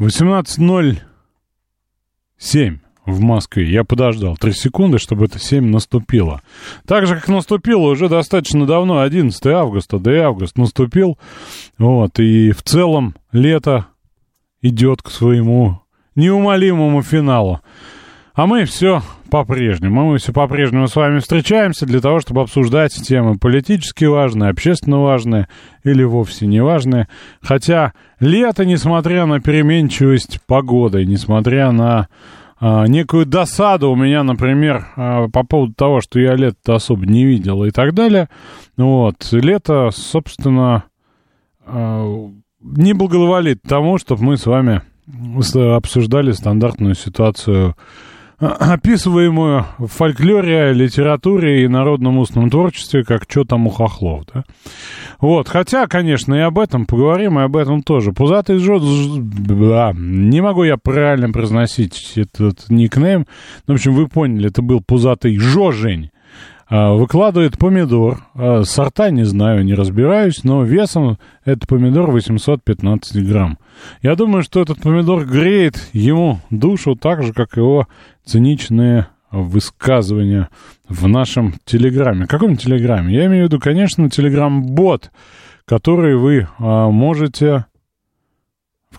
18.07 в Москве. Я подождал 3 секунды, чтобы это 7 наступило. Так же, как наступило уже достаточно давно, 11 августа, да и август наступил. Вот, и в целом лето идет к своему неумолимому финалу. А мы все по-прежнему. Мы все по-прежнему с вами встречаемся для того, чтобы обсуждать темы политически важные, общественно важные или вовсе не важные. Хотя лето, несмотря на переменчивость погоды, несмотря на а, некую досаду у меня, например, а, по поводу того, что я лето особо не видел и так далее. Вот, лето, собственно, а, не благоволит тому, чтобы мы с вами обсуждали стандартную ситуацию описываемую в фольклоре, литературе и народном устном творчестве, как что там у хохлов, да. Вот, хотя, конечно, и об этом поговорим, и об этом тоже. Пузатый жо... Да, не могу я правильно произносить этот никнейм. Ну, в общем, вы поняли, это был Пузатый Жожень. А, выкладывает помидор. А, сорта не знаю, не разбираюсь, но весом этот помидор 815 грамм. Я думаю, что этот помидор греет ему душу так же, как его циничные высказывания в нашем Телеграме. Каком Телеграме? Я имею в виду, конечно, Телеграм-бот, который вы а, можете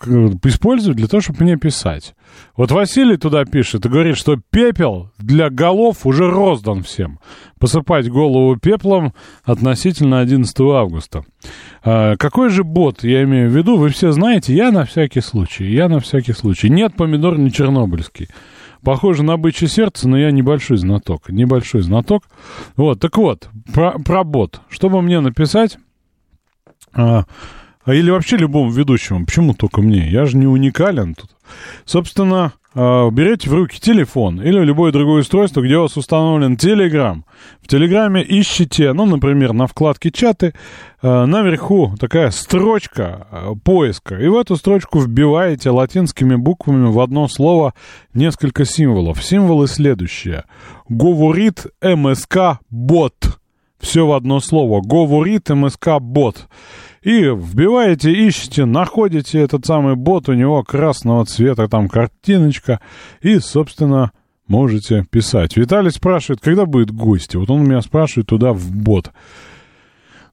использовать для того, чтобы мне писать. Вот Василий туда пишет и говорит, что пепел для голов уже роздан всем. Посыпать голову пеплом относительно 11 августа. А, какой же бот я имею в виду? Вы все знаете, я на всякий случай, я на всякий случай. Нет, помидор не чернобыльский. Похоже на бычье сердце, но я небольшой знаток. Небольшой знаток. Вот, так вот, про, про бот. Чтобы мне написать... А, а или вообще любому ведущему. Почему только мне? Я же не уникален тут. Собственно, а, берете в руки телефон или любое другое устройство, где у вас установлен Telegram. В Телеграме ищите, ну, например, на вкладке чаты, а, наверху такая строчка а, поиска. И в эту строчку вбиваете латинскими буквами в одно слово несколько символов. Символы следующие. Говорит МСК бот. Все в одно слово. Говорит МСК бот. И вбиваете, ищете, находите этот самый бот, у него красного цвета там картиночка, и, собственно, можете писать. Виталий спрашивает, когда будет гости? Вот он меня спрашивает туда в бот.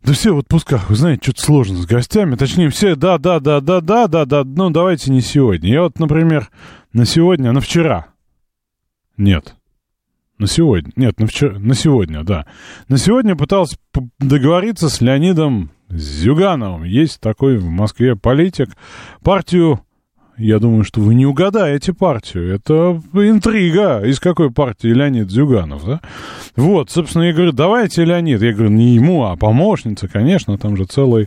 Да все в отпусках, вы знаете, что-то сложно с гостями. Точнее, все, да, да, да, да, да, да, да, ну давайте не сегодня. Я вот, например, на сегодня, на вчера. Нет. На сегодня. Нет, на вчера, на сегодня, да. На сегодня пытался договориться с Леонидом Зюгановым. Есть такой в Москве политик. Партию я думаю, что вы не угадаете партию. Это интрига. Из какой партии Леонид Зюганов, да? Вот, собственно, я говорю, давайте, Леонид. Я говорю, не ему, а помощница, конечно. Там же целый,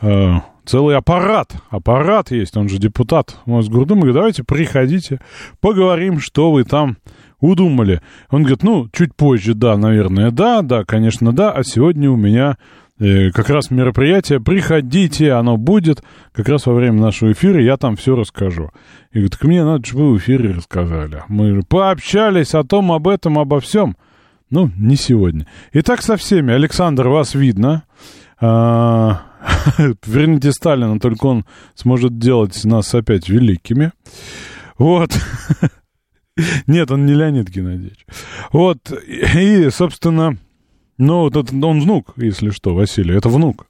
э, целый аппарат. Аппарат есть, он же депутат Мосгордумы. Говорю, давайте, приходите, поговорим, что вы там удумали. Он говорит, ну, чуть позже, да, наверное, да, да, конечно, да, а сегодня у меня э, как раз мероприятие, приходите, оно будет, как раз во время нашего эфира я там все расскажу. И говорит, к мне надо, чтобы вы в эфире рассказали. Мы пообщались о том, об этом, обо всем. Ну, не сегодня. Итак, со всеми. Александр, вас видно. А, верните Сталина, только он сможет делать нас опять великими. Вот. Нет, он не Леонид Геннадьевич. Вот, и, собственно, ну, вот он внук, если что, Василий, это внук.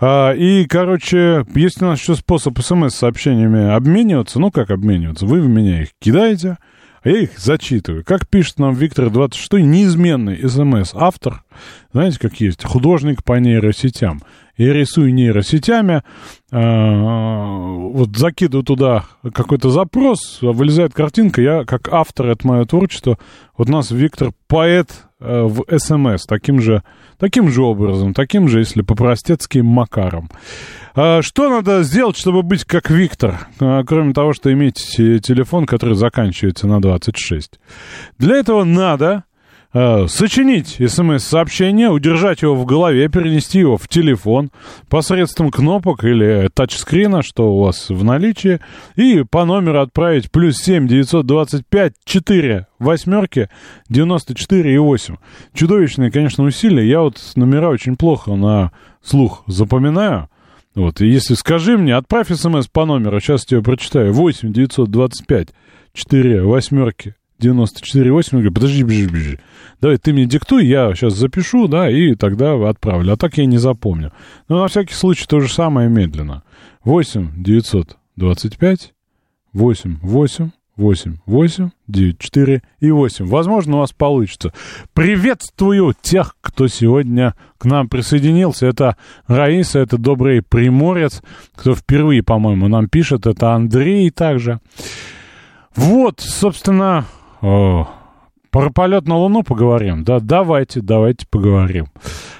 А, и, короче, есть у нас еще способ смс-сообщениями обмениваться. Ну, как обмениваться? Вы в меня их кидаете, а я их зачитываю. Как пишет нам Виктор 26, неизменный смс-автор, знаете, как есть, художник по нейросетям я рисую нейросетями, а, вот закидываю туда какой-то запрос, вылезает картинка, я как автор, это мое творчество, вот у нас Виктор поэт э, в СМС, таким же, таким же образом, таким же, если по-простецки, макаром. А, что надо сделать, чтобы быть как Виктор? А, кроме того, что иметь телефон, который заканчивается на 26. Для этого надо сочинить смс-сообщение, удержать его в голове, перенести его в телефон посредством кнопок или тачскрина, что у вас в наличии, и по номеру отправить плюс 7 925 4 восьмерки 94 и 8. Чудовищные, конечно, усилия. Я вот номера очень плохо на слух запоминаю. Вот, и если скажи мне, отправь смс по номеру, сейчас я тебе прочитаю, 8 925 4 восьмерки 94,8. говорю, подожди, подожди, подожди. Давай ты мне диктуй, я сейчас запишу, да, и тогда отправлю. А так я не запомню. Но на всякий случай то же самое медленно. 8 925 8 8 8 8 9 4 и 8. Возможно, у вас получится. Приветствую тех, кто сегодня к нам присоединился. Это Раиса, это добрый приморец, кто впервые, по-моему, нам пишет. Это Андрей также. Вот, собственно, о, про полет на Луну поговорим? Да, давайте, давайте поговорим.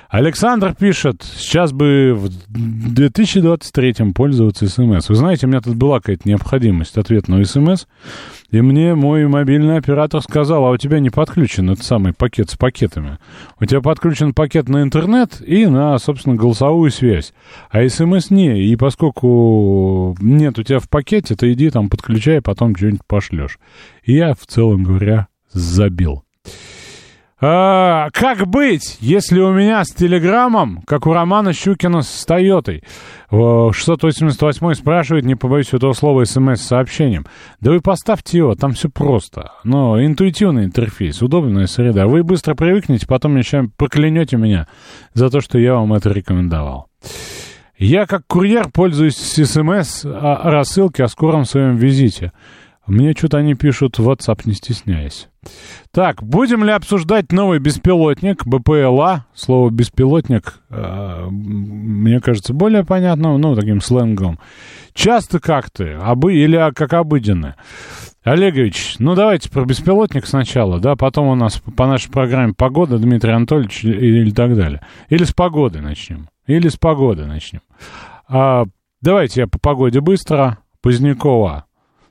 Александр пишет, сейчас бы в 2023 пользоваться СМС. Вы знаете, у меня тут была какая-то необходимость ответного СМС, и мне мой мобильный оператор сказал, а у тебя не подключен этот самый пакет с пакетами. У тебя подключен пакет на интернет и на, собственно, голосовую связь. А СМС не. И поскольку нет у тебя в пакете, то иди там подключай, потом что-нибудь пошлешь. И я, в целом говоря, забил. А, как быть, если у меня с Телеграмом, как у Романа Щукина с Тойотой? 688 спрашивает, не побоюсь этого слова, смс с сообщением. Да вы поставьте его, там все просто. Но интуитивный интерфейс, удобная среда. Вы быстро привыкнете, потом еще проклянете меня за то, что я вам это рекомендовал. Я как курьер пользуюсь смс о рассылке о скором своем визите. Мне что-то они пишут в WhatsApp, не стесняясь. Так, будем ли обсуждать новый беспилотник БПЛА? Слово «беспилотник» э, мне кажется более понятным, ну, таким сленгом. Часто как ты, обы или как обыденно? Олегович, ну давайте про беспилотник сначала, да, потом у нас по нашей программе погода, Дмитрий Анатольевич или, или так далее. Или с погоды начнем. Или с погоды начнем. А, давайте я по погоде быстро. Позднякова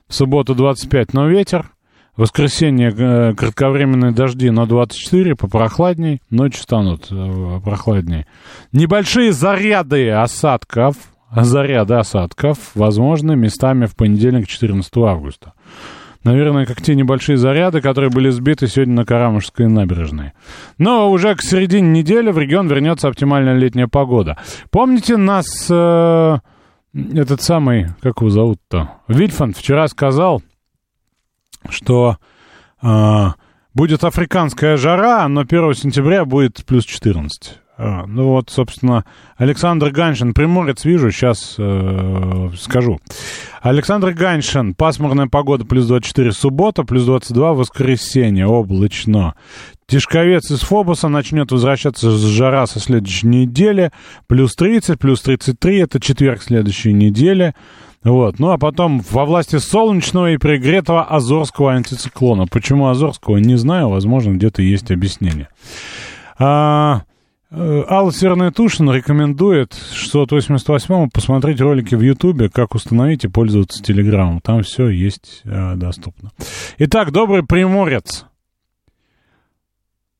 в субботу 25, но ветер. В воскресенье э, кратковременные дожди на 24, попрохладней. Ночью станут э, прохладнее. Небольшие заряды осадков, заряды осадков, возможны местами в понедельник, 14 августа. Наверное, как те небольшие заряды, которые были сбиты сегодня на Карамышской набережной. Но уже к середине недели в регион вернется оптимальная летняя погода. Помните, нас э, этот самый, как его зовут-то, Вильфанд вчера сказал, что э, будет африканская жара, но 1 сентября будет плюс 14. А, ну вот, собственно, Александр Ганшин, приморец вижу, сейчас э, скажу. Александр Ганшин, пасмурная погода, плюс 24 суббота, плюс 22 воскресенье, облачно. Тишковец из Фобоса начнет возвращаться с жара со следующей недели, плюс 30, плюс 33, это четверг следующей недели. Вот. Ну, а потом во власти солнечного и пригретого Азорского антициклона. Почему Азорского, не знаю, возможно, где-то есть объяснение. А, Алла Серная-Тушина рекомендует 688-му посмотреть ролики в Ютубе, как установить и пользоваться Телеграмом. Там все есть э, доступно. Итак, добрый приморец.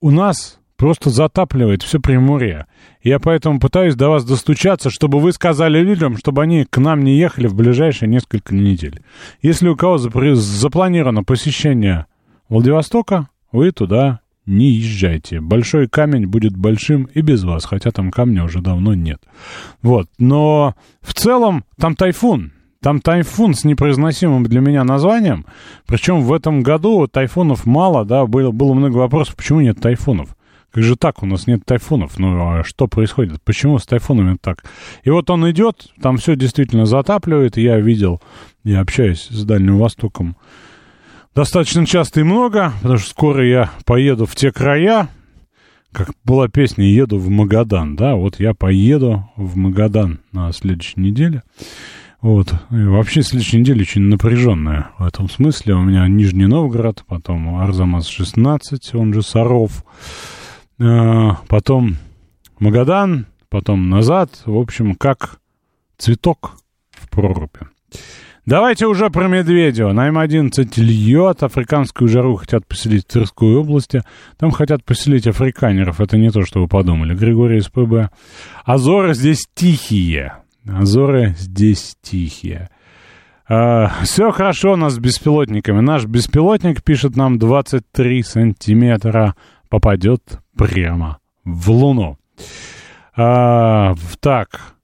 У нас просто затапливает все Приморье. Я поэтому пытаюсь до вас достучаться, чтобы вы сказали людям, чтобы они к нам не ехали в ближайшие несколько недель. Если у кого запланировано посещение Владивостока, вы туда не езжайте. Большой камень будет большим и без вас, хотя там камня уже давно нет. Вот, но в целом там тайфун. Там тайфун с непроизносимым для меня названием. Причем в этом году тайфунов мало, да, было, было много вопросов, почему нет тайфунов. Как же так, у нас нет тайфунов? Ну, а что происходит? Почему с тайфунами так? И вот он идет, там все действительно затапливает. Я видел, я общаюсь с Дальним Востоком, достаточно часто и много, потому что скоро я поеду в те края, как была песня «Еду в Магадан», да, вот я поеду в Магадан на следующей неделе. Вот. И вообще следующая неделя очень напряженная в этом смысле. У меня Нижний Новгород, потом Арзамас-16, он же Саров, а, потом Магадан, потом назад. В общем, как цветок в проруби. Давайте уже про Медведева. На М-11 льет, африканскую жару хотят поселить в Тверской области. Там хотят поселить африканеров, это не то, что вы подумали. Григорий СПБ. Азоры здесь тихие. Азоры здесь тихие. А, все хорошо у нас с беспилотниками. Наш беспилотник, пишет нам, 23 сантиметра попадет прямо в Луну. А, так,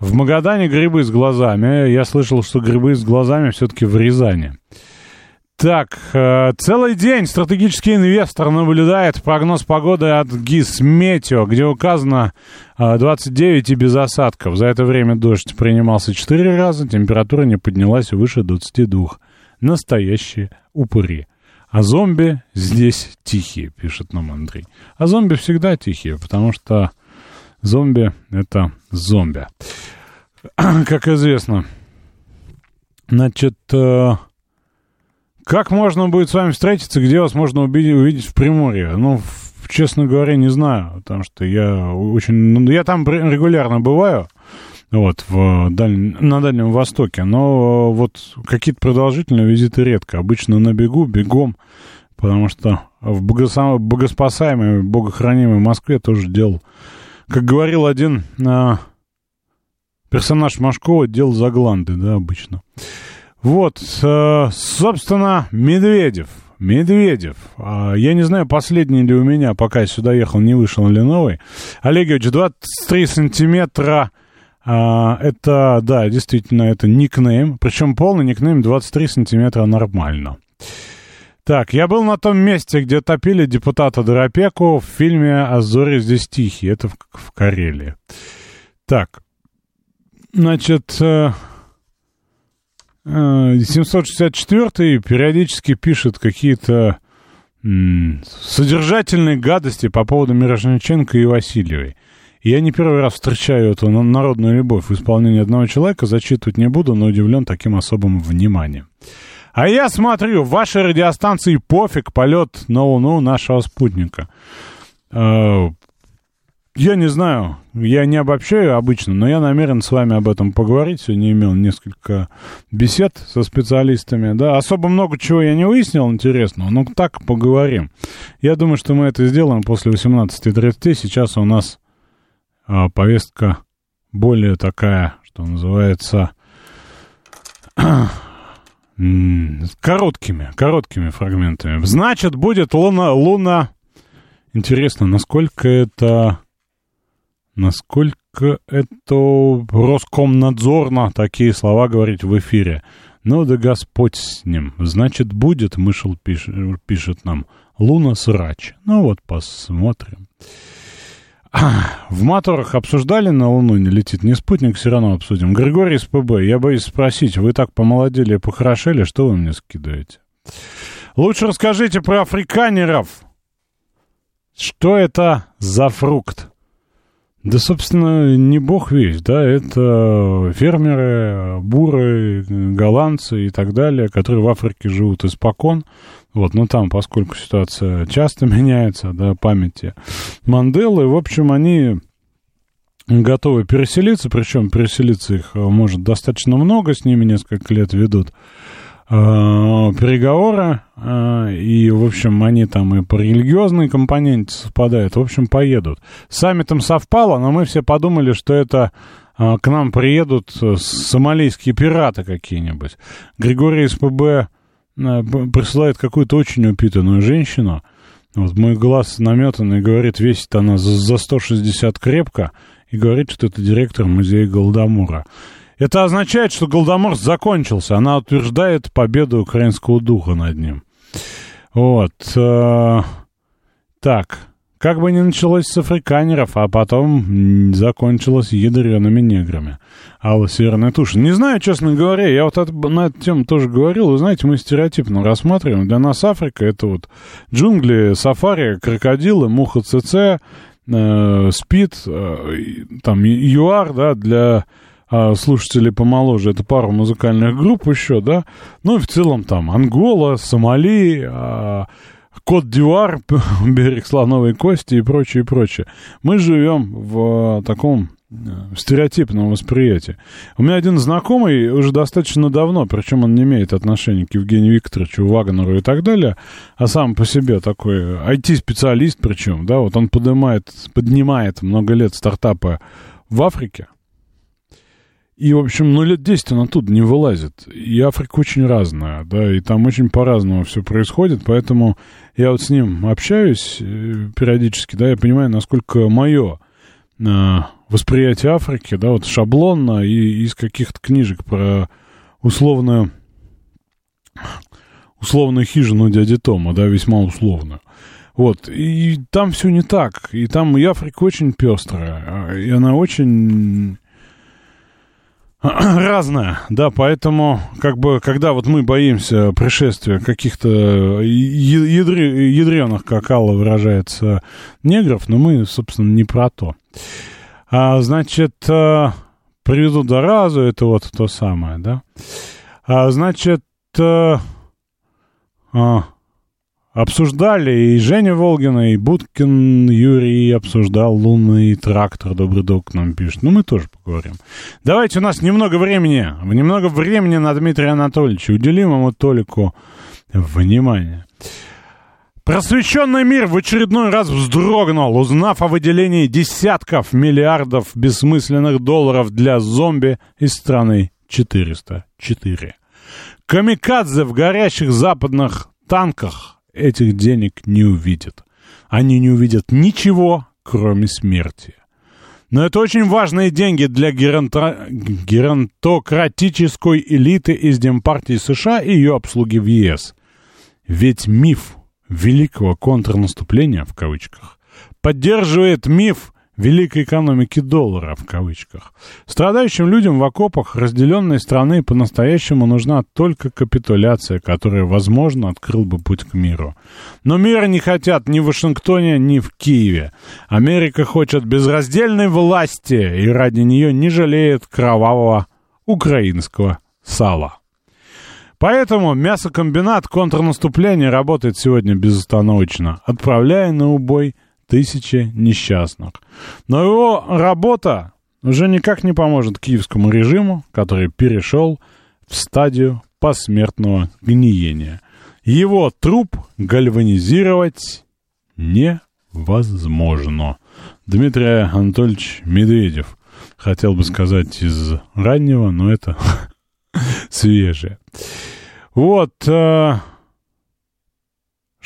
в Магадане грибы с глазами. Я слышал, что грибы с глазами все-таки в Рязани. Так, э, целый день стратегический инвестор наблюдает прогноз погоды от ГИС Метео, где указано э, 29 и без осадков. За это время дождь принимался 4 раза, температура не поднялась выше 22. Настоящие упыри. А зомби здесь тихие, пишет нам Андрей. А зомби всегда тихие, потому что зомби — это зомби. Как известно. Значит, э, как можно будет с вами встретиться, где вас можно увидеть, в Приморье? Ну, честно говоря, не знаю, потому что я очень... Ну, я там регулярно бываю, вот, в даль... на Дальнем Востоке, но вот какие-то продолжительные визиты редко. Обычно на бегу, бегом, потому что в богоспасаемой, богохранимой Москве тоже делал. Как говорил один а, персонаж Машкова, делал загланды, да, обычно. Вот, э, собственно, Медведев. Медведев. А, я не знаю, последний ли у меня, пока я сюда ехал, не вышел ли новый. Олегович, 23 сантиметра. А, это, да, действительно, это никнейм. Причем полный никнейм 23 сантиметра нормально. Так, я был на том месте, где топили депутата Доропеку в фильме «А здесь тихие». Это в, в Карелии. Так, значит, э, 764 периодически пишет какие-то содержательные гадости по поводу Мирошниченко и Васильевой. Я не первый раз встречаю эту народную любовь в исполнении одного человека, зачитывать не буду, но удивлен таким особым вниманием. А я смотрю, вашей радиостанции пофиг полет на Луну нашего спутника. А, я не знаю, я не обобщаю обычно, но я намерен с вами об этом поговорить. Сегодня имел несколько бесед со специалистами. Да, особо много чего я не выяснил интересного, но так поговорим. Я думаю, что мы это сделаем после 18.30. Сейчас у нас а, повестка более такая, что называется, короткими, короткими фрагментами. Значит, будет луна, луна. Интересно, насколько это Насколько это Роскомнадзорно такие слова говорить в эфире? Ну да Господь с ним. Значит, будет, Мышел пишет, пишет нам, Луна срач. Ну вот, посмотрим. В моторах обсуждали на Луну не летит, не спутник, все равно обсудим. Григорий СПБ, я боюсь спросить, вы так помолодели и похорошели, что вы мне скидываете? Лучше расскажите про африканеров. Что это за фрукт? Да, собственно, не бог весь, да, это фермеры, буры, голландцы и так далее, которые в Африке живут испокон. Вот, но там, поскольку ситуация часто меняется, да, памяти Манделы, в общем, они готовы переселиться, причем переселиться их может достаточно много, с ними несколько лет ведут Э, переговоры, э, и, в общем, они там и по религиозной компоненте совпадают, в общем, поедут. С саммитом совпало, но мы все подумали, что это э, к нам приедут сомалийские пираты какие-нибудь. Григорий СПБ присылает какую-то очень упитанную женщину, вот мой глаз наметанный, говорит, весит она за 160 крепко, и говорит, что это директор музея Голдомора. Это означает, что Голдомор закончился. Она утверждает победу украинского духа над ним. Вот. Э, так. Как бы ни началось с африканеров, а потом закончилось ядреными неграми. Алла Северная туша. Не знаю, честно говоря, я вот это, на эту тему тоже говорил. Вы знаете, мы стереотипно рассматриваем. Для нас Африка — это вот джунгли, сафари, крокодилы, муха ЦЦ, э, спид, э, там, ЮАР, да, для а, слушатели помоложе, это пару музыкальных групп еще, да, ну и в целом там Ангола, Сомали, а, Кот-Дюар, берег слоновой кости и прочее, прочее. Мы живем в таком стереотипного восприятия. У меня один знакомый уже достаточно давно, причем он не имеет отношения к Евгению Викторовичу, Вагнеру и так далее, а сам по себе такой IT-специалист причем, да, вот он поднимает, поднимает много лет стартапы в Африке, и, в общем, ну, лет 10 он оттуда не вылазит. И Африка очень разная, да, и там очень по-разному все происходит, поэтому я вот с ним общаюсь э, периодически, да, я понимаю, насколько мое а, восприятие Африки, да, вот шаблонно и из каких-то книжек про условную условную хижину дяди Тома, да, весьма условную. Вот, и там все не так, и там и Африка очень пестрая, а, и она очень разная, да, поэтому, как бы, когда вот мы боимся пришествия каких-то ядри, ядреных, как Алла выражается, негров, но мы, собственно, не про то. А, значит, а, приведу до разу, это вот то самое, да. А, значит, а, а, обсуждали и Женя Волгина, и Будкин Юрий обсуждал лунный трактор, добрый док нам пишет. Ну, мы тоже поговорим. Давайте у нас немного времени, немного времени на Дмитрия Анатольевича. Уделим ему Толику внимание. Просвещенный мир в очередной раз вздрогнул, узнав о выделении десятков миллиардов бессмысленных долларов для зомби из страны 404. Камикадзе в горящих западных танках этих денег не увидят. Они не увидят ничего, кроме смерти. Но это очень важные деньги для геронто... геронтократической элиты из Демпартии США и ее обслуги в ЕС. Ведь миф великого контрнаступления, в кавычках, поддерживает миф великой экономики доллара, в кавычках. Страдающим людям в окопах разделенной страны по-настоящему нужна только капитуляция, которая, возможно, открыл бы путь к миру. Но мира не хотят ни в Вашингтоне, ни в Киеве. Америка хочет безраздельной власти и ради нее не жалеет кровавого украинского сала. Поэтому мясокомбинат контрнаступления работает сегодня безостановочно, отправляя на убой тысячи несчастных. Но его работа уже никак не поможет киевскому режиму, который перешел в стадию посмертного гниения. Его труп гальванизировать невозможно. Дмитрий Анатольевич Медведев. Хотел бы сказать из раннего, но это свежее. Вот.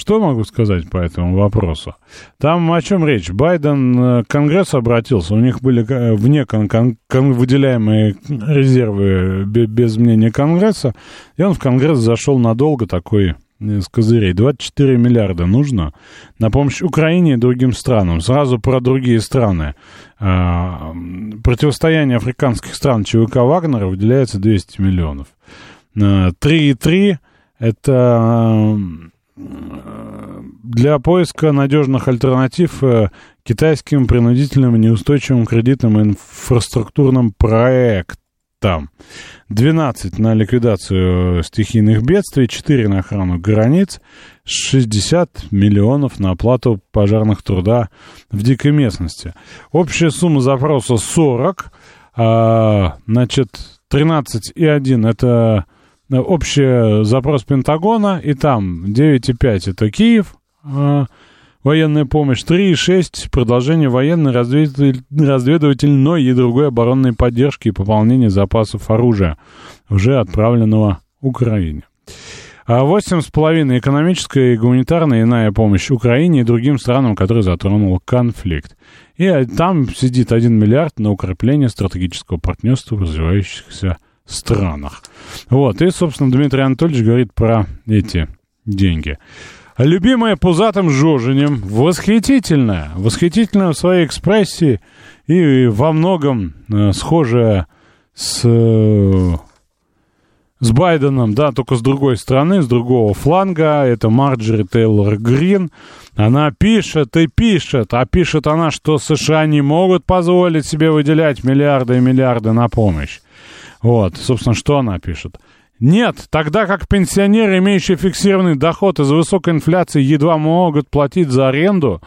Э, что могу сказать по этому вопросу? Там о чем речь? Байден э, к Конгрессу обратился, у них были э, вне кон- кон- кон- выделяемые резервы без мнения Конгресса, и он в Конгресс зашел надолго такой с козырей. 24 миллиарда нужно на помощь Украине и другим странам. Сразу про другие страны. Противостояние африканских стран ЧВК Вагнера выделяется 200 миллионов. 3,3 это для поиска надежных альтернатив э, китайским принудительным неустойчивым кредитным инфраструктурным проектам. 12 на ликвидацию стихийных бедствий, 4 на охрану границ, 60 миллионов на оплату пожарных труда в дикой местности. Общая сумма запроса 40, а, значит, 13,1 это общий запрос Пентагона, и там 9,5 это Киев, э, военная помощь, 3,6 продолжение военной, разведыватель, разведывательной и другой оборонной поддержки и пополнение запасов оружия, уже отправленного Украине. А 8,5 экономическая и гуманитарная иная помощь Украине и другим странам, которые затронул конфликт. И там сидит 1 миллиард на укрепление стратегического партнерства в развивающихся странах. Вот, и, собственно, Дмитрий Анатольевич говорит про эти деньги. Любимая пузатым жоженем, восхитительная, восхитительная в своей экспрессии и во многом э, схожая с, э, с Байденом, да, только с другой стороны, с другого фланга, это Марджери Тейлор Грин. Она пишет и пишет, а пишет она, что США не могут позволить себе выделять миллиарды и миллиарды на помощь. Вот, собственно, что она пишет? Нет, тогда как пенсионеры, имеющие фиксированный доход из-за высокой инфляции, едва могут платить за аренду,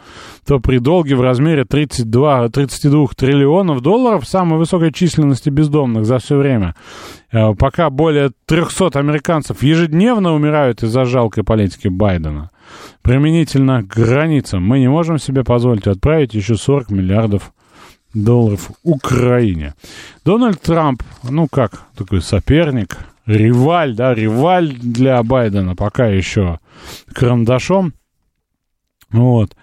то при долге в размере 32, 32 триллионов долларов, самой высокой численности бездомных за все время, э, пока более 300 американцев ежедневно умирают из-за жалкой политики Байдена, применительно к границам, мы не можем себе позволить отправить еще 40 миллиардов долларов Украине. Дональд Трамп, ну как, такой соперник, реваль, да, реваль для Байдена, пока еще карандашом. Вот.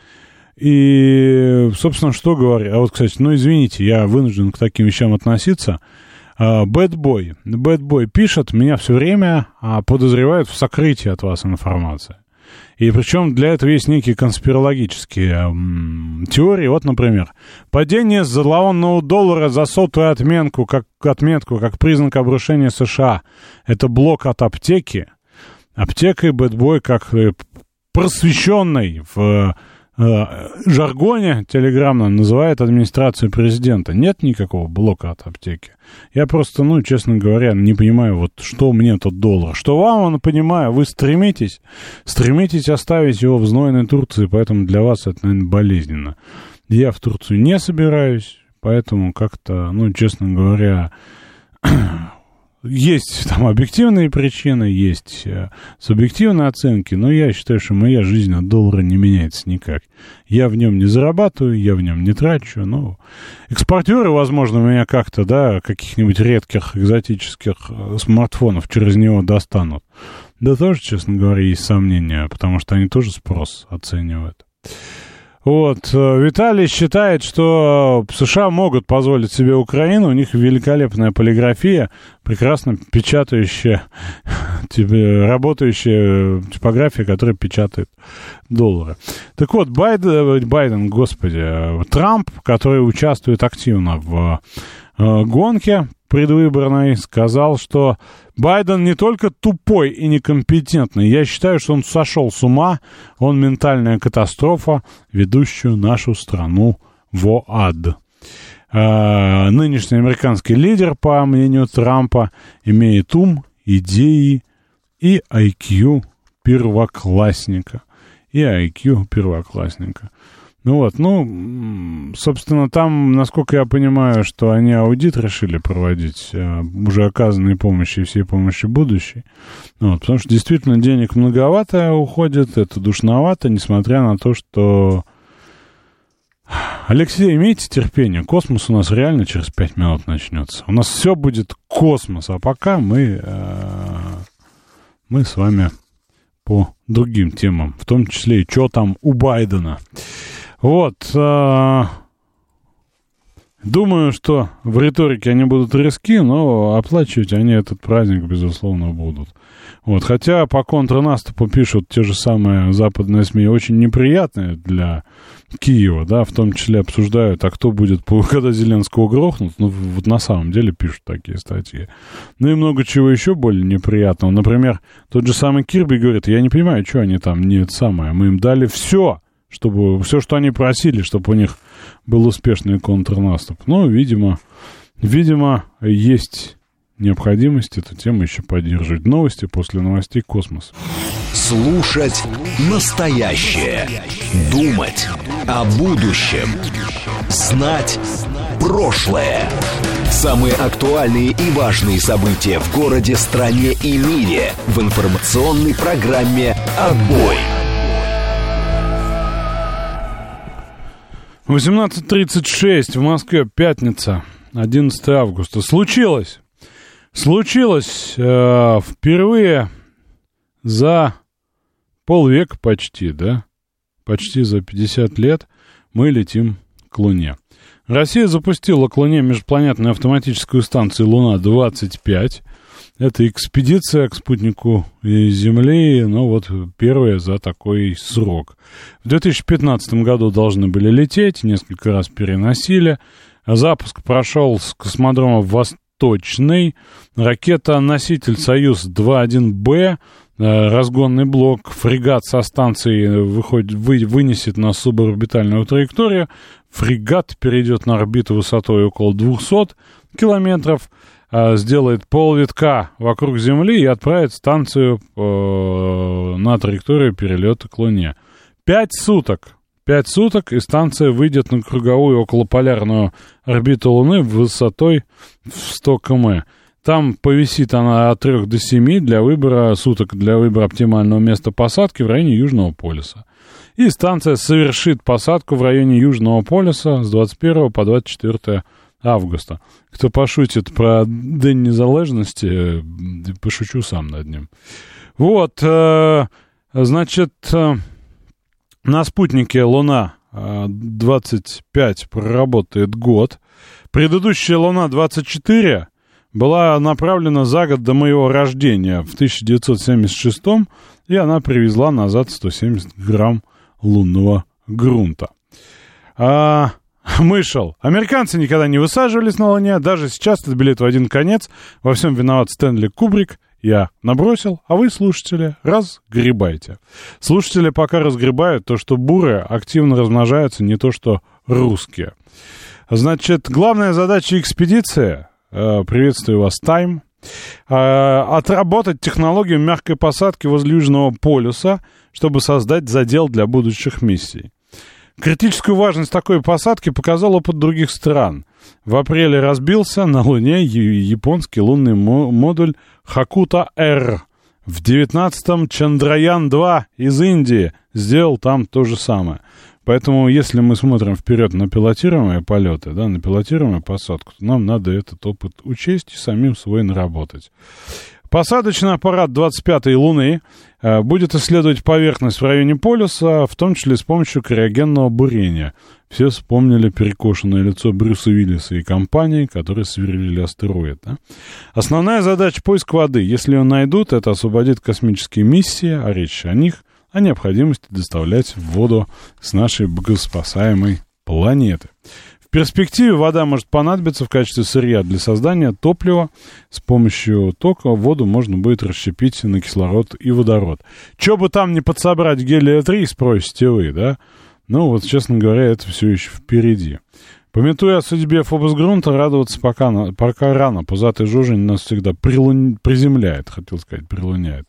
И, собственно, что говорю. А вот, кстати, ну, извините, я вынужден к таким вещам относиться. Бэтбой. Бэтбой пишет, меня все время а, подозревают в сокрытии от вас информации. И причем для этого есть некие конспирологические теории. Вот, например, падение зловонного доллара за сотую отметку как, отметку как признак обрушения США. Это блок от аптеки. Аптека и бэтбой как э, просвещенный в жаргоне телеграммно называет администрацию президента. Нет никакого блока от аптеки. Я просто, ну, честно говоря, не понимаю, вот что мне тот доллар. Что вам, он понимаю, вы стремитесь, стремитесь оставить его в знойной Турции, поэтому для вас это, наверное, болезненно. Я в Турцию не собираюсь, поэтому как-то, ну, честно говоря, есть там объективные причины, есть э, субъективные оценки, но я считаю, что моя жизнь от доллара не меняется никак. Я в нем не зарабатываю, я в нем не трачу. Ну, экспортеры, возможно, меня как-то, да, каких-нибудь редких экзотических э, смартфонов через него достанут. Да тоже, честно говоря, есть сомнения, потому что они тоже спрос оценивают. Вот. Э, Виталий считает, что США могут позволить себе Украину. У них великолепная полиграфия, прекрасно печатающая, работающая типография, которая печатает доллары. Так вот, Байден, Байден, господи, э, Трамп, который участвует активно в э, гонке предвыборной, сказал, что Байден не только тупой и некомпетентный, я считаю, что он сошел с ума, он ментальная катастрофа, ведущую нашу страну в ад. А, нынешний американский лидер, по мнению Трампа, имеет ум, идеи и IQ первоклассника. И IQ первоклассника. Ну вот, ну, собственно, там, насколько я понимаю, что они аудит решили проводить э, уже оказанной помощи и всей помощи будущей. Ну, вот, потому что действительно денег многовато уходит, это душновато, несмотря на то, что... Алексей, имейте терпение, космос у нас реально через пять минут начнется. У нас все будет космос, а пока мы, э, мы с вами по другим темам, в том числе и что там у Байдена. Вот. А, думаю, что в риторике они будут риски, но оплачивать они этот праздник, безусловно, будут. Вот. Хотя по контрнаступу пишут те же самые западные СМИ, очень неприятные для Киева, да, в том числе обсуждают, а кто будет, когда Зеленского грохнут, ну, вот на самом деле пишут такие статьи. Ну и много чего еще более неприятного. Например, тот же самый Кирби говорит, я не понимаю, что они там, не это самое, мы им дали все, чтобы все, что они просили, чтобы у них был успешный контрнаступ. Но, видимо, видимо, есть необходимость эту тему еще поддерживать. Новости после новостей космос. Слушать настоящее. Думать о будущем. Знать прошлое. Самые актуальные и важные события в городе, стране и мире в информационной программе «Отбой». 18.36 в Москве, пятница, 11 августа. Случилось, случилось э, впервые за полвека почти, да, почти за 50 лет мы летим к Луне. Россия запустила к Луне межпланетную автоматическую станцию Луна-25. Это экспедиция к спутнику Земли, ну вот первая за такой срок. В 2015 году должны были лететь, несколько раз переносили. Запуск прошел с космодрома Восточный. Ракета-носитель «Союз-2.1Б» э, разгонный блок, фрегат со станции выходит, вы, вынесет на суборбитальную траекторию. Фрегат перейдет на орбиту высотой около 200 километров. Э, сделает полвитка вокруг Земли и отправит станцию э, на траекторию перелета к Луне. Пять суток. Пять суток, и станция выйдет на круговую околополярную орбиту Луны высотой в 100 км. Там повисит она от 3 до 7 для выбора суток, для выбора оптимального места посадки в районе Южного полюса. И станция совершит посадку в районе Южного полюса с 21 по 24 августа. Кто пошутит про День незалежности, пошучу сам над ним. Вот, э, значит, э, на спутнике Луна 25 проработает год. Предыдущая Луна 24 была направлена за год до моего рождения в 1976 и она привезла назад 170 грамм лунного грунта. А, Мышел. Американцы никогда не высаживались на Луне, даже сейчас это билет в один конец. Во всем виноват Стэнли Кубрик. Я набросил, а вы, слушатели, разгребайте. Слушатели пока разгребают то, что буры активно размножаются, не то, что русские. Значит, главная задача экспедиции, э, приветствую вас, Тайм, э, отработать технологию мягкой посадки возле Южного полюса, чтобы создать задел для будущих миссий. Критическую важность такой посадки показал опыт других стран. В апреле разбился на Луне японский лунный модуль Хакута-Р. В 19-м Чандраян-2 из Индии сделал там то же самое. Поэтому, если мы смотрим вперед на пилотируемые полеты, да, на пилотируемую посадку, то нам надо этот опыт учесть и самим свой наработать. Посадочный аппарат 25-й Луны э, будет исследовать поверхность в районе полюса, в том числе с помощью криогенного бурения. Все вспомнили перекошенное лицо Брюса Уиллиса и компании, которые сверлили астероид. Да? Основная задача — поиск воды. Если ее найдут, это освободит космические миссии, а речь о них, о необходимости доставлять воду с нашей богоспасаемой планеты перспективе вода может понадобиться в качестве сырья для создания топлива. С помощью тока воду можно будет расщепить на кислород и водород. Че бы там не подсобрать гелия-3, спросите вы, да? Ну, вот, честно говоря, это все еще впереди. Пометуя о судьбе Фобосгрунта, радоваться пока, пока рано. Пузатый жужень нас всегда прилун... приземляет, хотел сказать, прилуняет.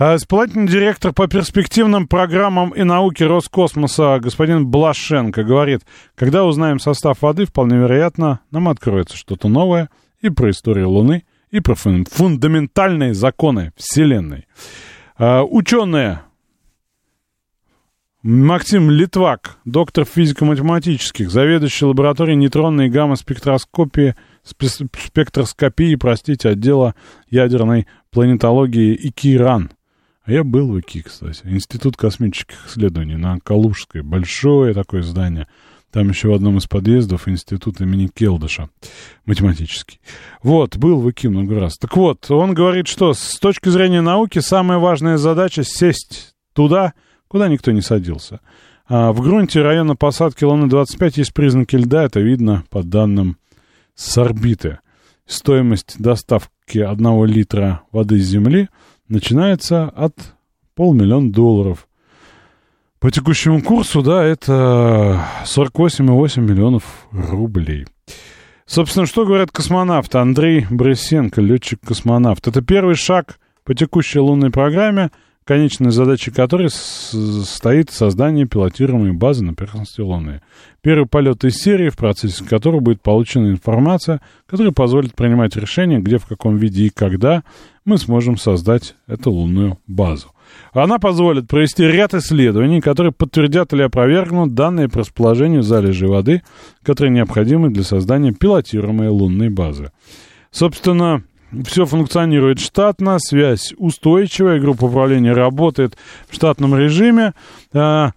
А исполнительный директор по перспективным программам и науке Роскосмоса господин Блашенко говорит, когда узнаем состав воды, вполне вероятно, нам откроется что-то новое и про историю Луны, и про фундаментальные законы Вселенной. А, ученые Максим Литвак, доктор физико-математических, заведующий лабораторией нейтронной гамма-спектроскопии, спектроскопии, простите, отдела ядерной планетологии ИКИРАН – а я был в ИКИ, кстати. Институт космических исследований на Калужской. Большое такое здание. Там еще в одном из подъездов институт имени Келдыша, математический. Вот, был в ИКИ много раз. Так вот, он говорит, что с точки зрения науки самая важная задача сесть туда, куда никто не садился. А в грунте района посадки Луны-25 есть признаки льда, это видно по данным с орбиты. Стоимость доставки одного литра воды с Земли – начинается от полмиллиона долларов. По текущему курсу, да, это 48,8 миллионов рублей. Собственно, что говорят космонавты? Андрей Брысенко, летчик-космонавт. Это первый шаг по текущей лунной программе – конечной задачей которой стоит создание пилотируемой базы на поверхности Луны. Первый полет из серии, в процессе которого будет получена информация, которая позволит принимать решения, где, в каком виде и когда мы сможем создать эту лунную базу. Она позволит провести ряд исследований, которые подтвердят или опровергнут данные по расположению залежей воды, которые необходимы для создания пилотируемой лунной базы. Собственно, все функционирует штатно, связь устойчивая, группа управления работает в штатном режиме. А,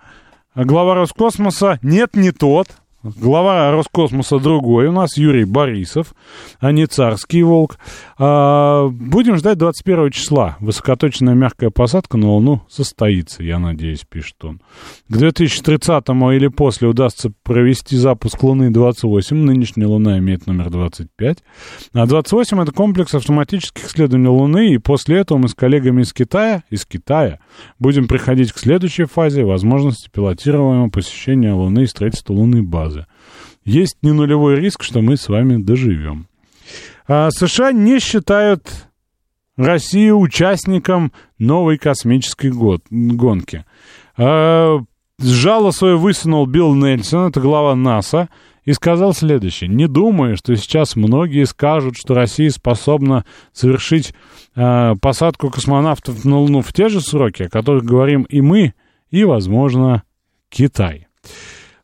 глава Роскосмоса нет, не тот, Глава Роскосмоса другой у нас, Юрий Борисов, а не царский волк. А, будем ждать 21 числа. Высокоточная мягкая посадка на Луну состоится, я надеюсь, пишет он. К 2030 или после удастся провести запуск Луны-28. Нынешняя Луна имеет номер 25. А 28 это комплекс автоматических исследований Луны, и после этого мы с коллегами из Китая, из Китая, будем приходить к следующей фазе возможности пилотируемого посещения Луны и строительства лунной базы есть не нулевой риск, что мы с вами доживем. А, США не считают Россию участником новой космической год, гонки. А, жало свое высунул Билл Нельсон, это глава НАСА, и сказал следующее. Не думаю, что сейчас многие скажут, что Россия способна совершить э, посадку космонавтов на Луну в те же сроки, о которых говорим и мы, и, возможно, Китай.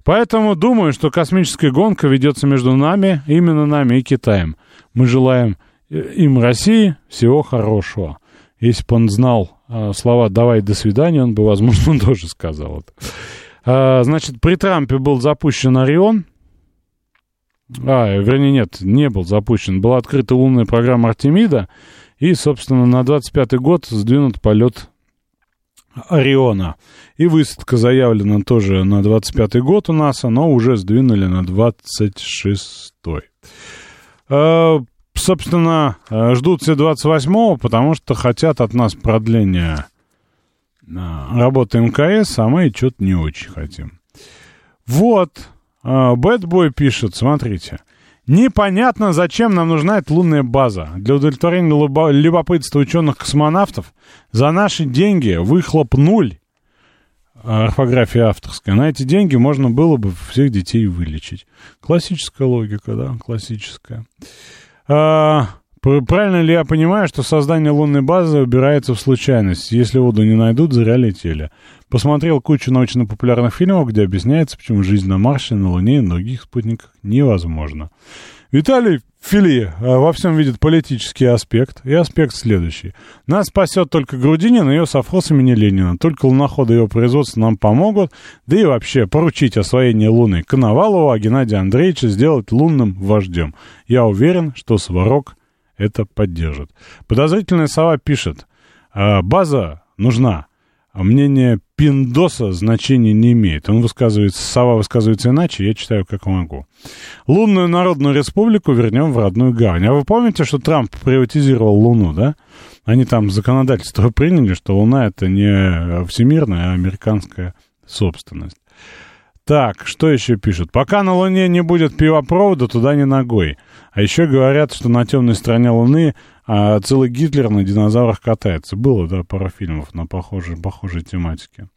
Поэтому думаю, что космическая гонка ведется между нами, именно нами и Китаем. Мы желаем им России всего хорошего. Если бы он знал э, слова «давай, до свидания», он бы, возможно, тоже сказал это. А, значит, при Трампе был запущен Орион. А, вернее, нет, не был запущен. Была открыта лунная программа Артемида. И, собственно, на 25-й год сдвинут полет Ориона. И высадка заявлена тоже на 25-й год у нас, но уже сдвинули на 26-й. А, собственно, ждут все 28-го, потому что хотят от нас продления работы МКС, а мы что-то не очень хотим. Вот, Бэтбой пишет, смотрите. Непонятно, зачем нам нужна эта лунная база. Для удовлетворения любопытства ученых-космонавтов за наши деньги выхлоп нуль. Орфография авторская. На эти деньги можно было бы всех детей вылечить. Классическая логика, да, классическая. А, правильно ли я понимаю, что создание лунной базы убирается в случайность? Если воду не найдут, зря летели. Посмотрел кучу научно-популярных фильмов, где объясняется, почему жизнь на Марсе, на Луне и на других спутниках невозможна. Виталий Фили а, во всем видит политический аспект. И аспект следующий. Нас спасет только Грудинин и ее совхоз имени Ленина. Только луноходы его производства нам помогут. Да и вообще поручить освоение Луны Коновалову, а Геннадия Андреевича сделать лунным вождем. Я уверен, что Сварог это поддержит. Подозрительная сова пишет. «А, база нужна. А мнение Пиндоса значения не имеет. Он высказывается, сова высказывается иначе, я читаю как могу. Лунную Народную Республику вернем в родную гавань. А вы помните, что Трамп приватизировал Луну, да? Они там законодательство приняли, что Луна это не всемирная, а американская собственность. Так, что еще пишут? Пока на Луне не будет пивопровода, туда не ногой. А еще говорят, что на темной стороне Луны а, целый Гитлер на динозаврах катается. Было, да, пара фильмов на похожей, похожей тематике.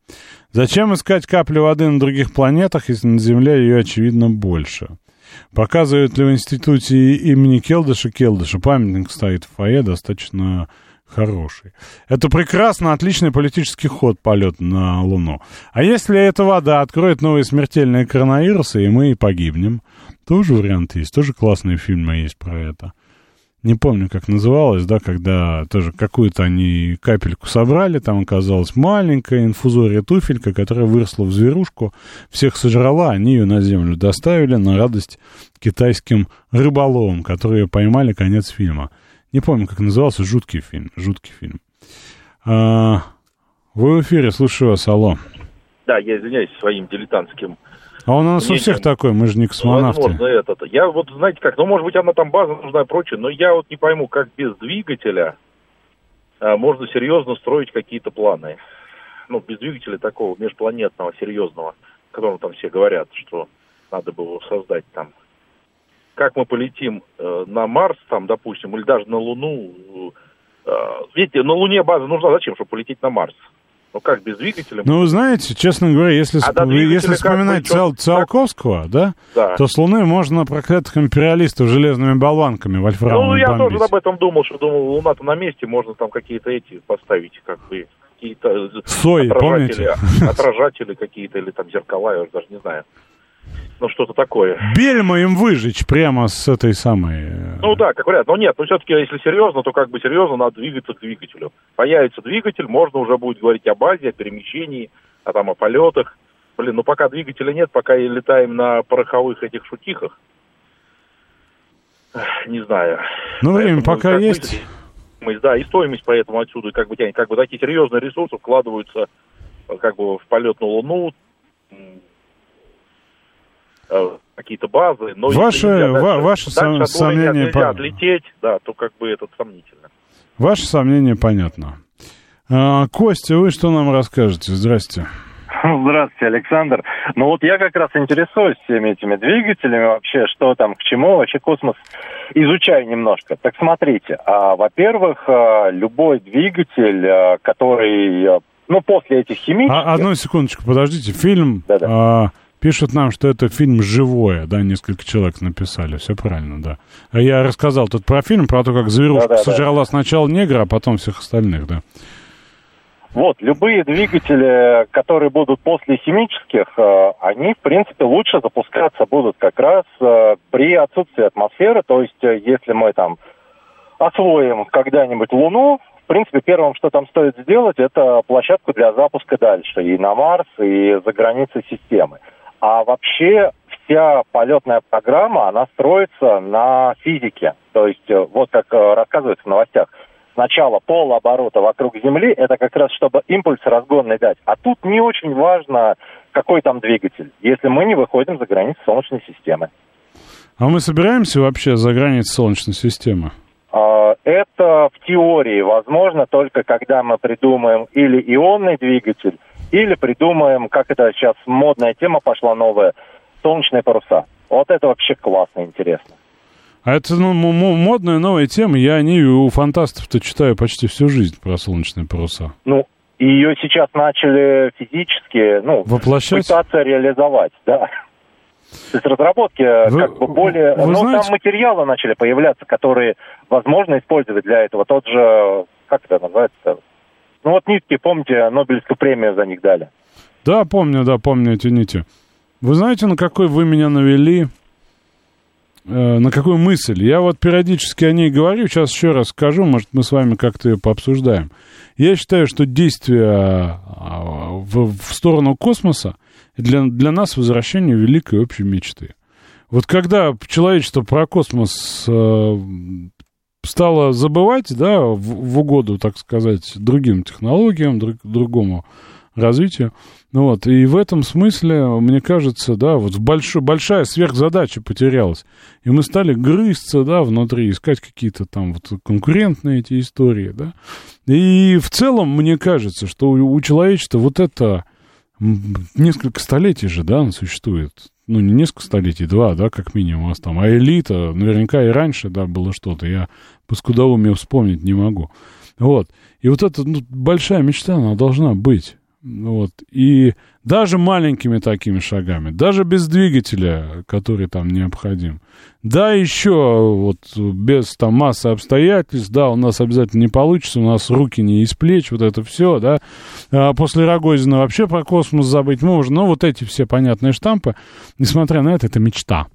Зачем искать капли воды на других планетах, если на Земле ее, очевидно, больше? Показывают ли в институте имени Келдыша Келдыша? Памятник стоит в фойе, достаточно хороший. Это прекрасно, отличный политический ход полет на Луну. А если эта вода откроет новые смертельные коронавирусы, и мы погибнем, тоже вариант есть, тоже классные фильмы есть про это. Не помню, как называлось, да, когда тоже какую-то они капельку собрали, там оказалась маленькая инфузория туфелька, которая выросла в зверушку, всех сожрала, они ее на землю доставили на радость китайским рыболовам, которые поймали конец фильма. Не помню, как назывался, жуткий фильм, жуткий фильм. А, вы в эфире, слушаю вас, алло. Да, я извиняюсь своим дилетантским а у нас у всех такой, мы же не космонавты. Возможно, это -то. Я вот, знаете как, ну, может быть, она там база нужна и прочее, но я вот не пойму, как без двигателя а, можно серьезно строить какие-то планы. Ну, без двигателя такого межпланетного, серьезного, о котором там все говорят, что надо было создать там. Как мы полетим э, на Марс, там, допустим, или даже на Луну. Э, видите, на Луне база нужна зачем, чтобы полететь на Марс? Ну как, без двигателя? Ну, вы знаете, честно говоря, если, а сп... если вспоминать Цал... Циолковского, да, да, то с Луны можно проклятых империалистов железными болванками вольфрамовыми Ну, я бомбить. тоже об этом думал, что думал, Луна-то на месте, можно там какие-то эти поставить, как бы, какие-то... Сои, отражатели, помните? Отражатели какие-то, или там зеркала, я даже не знаю ну, что-то такое. Бельма им выжечь прямо с этой самой... Э, ну да, как вариант. Но нет, но все-таки, если серьезно, то как бы серьезно надо двигаться к двигателю. Появится двигатель, можно уже будет говорить о базе, о перемещении, а там о полетах. Блин, ну пока двигателя нет, пока и летаем на пороховых этих шутихах. Не знаю. Ну, время пока есть. Мы, да, и стоимость поэтому отсюда как бы тянет. Как бы такие серьезные ресурсы вкладываются как бы в полет на Луну, Э, какие-то базы. Но ваше нельзя, ва- ваше сом- сомнение... Нельзя по... отлететь, да, то как бы это сомнительно. Ваше сомнение понятно. А, Костя, вы что нам расскажете? Здрасте. Здравствуйте, Александр. Ну вот я как раз интересуюсь всеми этими двигателями вообще, что там, к чему, вообще космос изучаю немножко. Так смотрите, а, во-первых, а, любой двигатель, а, который, а, ну, после этих химических... А, одну секундочку, подождите. Фильм... А, пишут нам, что это фильм «Живое», да, несколько человек написали, все правильно, да. А я рассказал тут про фильм, про то, как зверушка да, да, сожрала да. сначала негра, а потом всех остальных, да. Вот, любые двигатели, которые будут после химических, э, они, в принципе, лучше запускаться будут как раз э, при отсутствии атмосферы. То есть, э, если мы там освоим когда-нибудь Луну, в принципе, первым, что там стоит сделать, это площадку для запуска дальше и на Марс, и за границей системы. А вообще вся полетная программа, она строится на физике. То есть, вот как рассказывается в новостях – сначала полоборота вокруг Земли, это как раз чтобы импульс разгонный дать. А тут не очень важно, какой там двигатель, если мы не выходим за границы Солнечной системы. А мы собираемся вообще за границы Солнечной системы? А, это в теории возможно только когда мы придумаем или ионный двигатель, или придумаем, как это сейчас модная тема пошла новая, солнечные паруса. Вот это вообще классно, интересно. А это ну, модная новая тема. Я о ней у фантастов-то читаю почти всю жизнь про солнечные паруса. Ну, ее сейчас начали физически, ну, Воплощать? пытаться реализовать, да. То есть разработки вы, как бы более... Вы ну, знаете... там материалы начали появляться, которые возможно использовать для этого. Тот же, как это называется? Ну вот нитки, помните, Нобелевскую премию за них дали. Да, помню, да, помню эти нити. Вы знаете, на какой вы меня навели Э, на какую мысль. Я вот периодически о ней говорю, сейчас еще раз скажу, может, мы с вами как-то ее пообсуждаем. Я считаю, что действие а, в, в сторону космоса для, для нас возвращение великой общей мечты. Вот когда человечество про космос э, стало забывать, да, в, в угоду, так сказать, другим технологиям, друг, другому развитию, ну вот, и в этом смысле, мне кажется, да, вот большой, большая сверхзадача потерялась. И мы стали грызться, да, внутри, искать какие-то там вот конкурентные эти истории, да. И в целом, мне кажется, что у, у человечества вот это несколько столетий же, да, оно существует. Ну, не несколько столетий, два, да, как минимум у вас там. А элита, наверняка и раньше, да, было что-то. Я по скудоумию вспомнить не могу. Вот. И вот эта ну, большая мечта, она должна быть. Вот. И даже маленькими такими шагами, даже без двигателя, который там необходим. Да, еще вот без там массы обстоятельств, да, у нас обязательно не получится, у нас руки не из плеч, вот это все, да. А после Рогозина вообще про космос забыть можно, но вот эти все понятные штампы, несмотря на это, это мечта.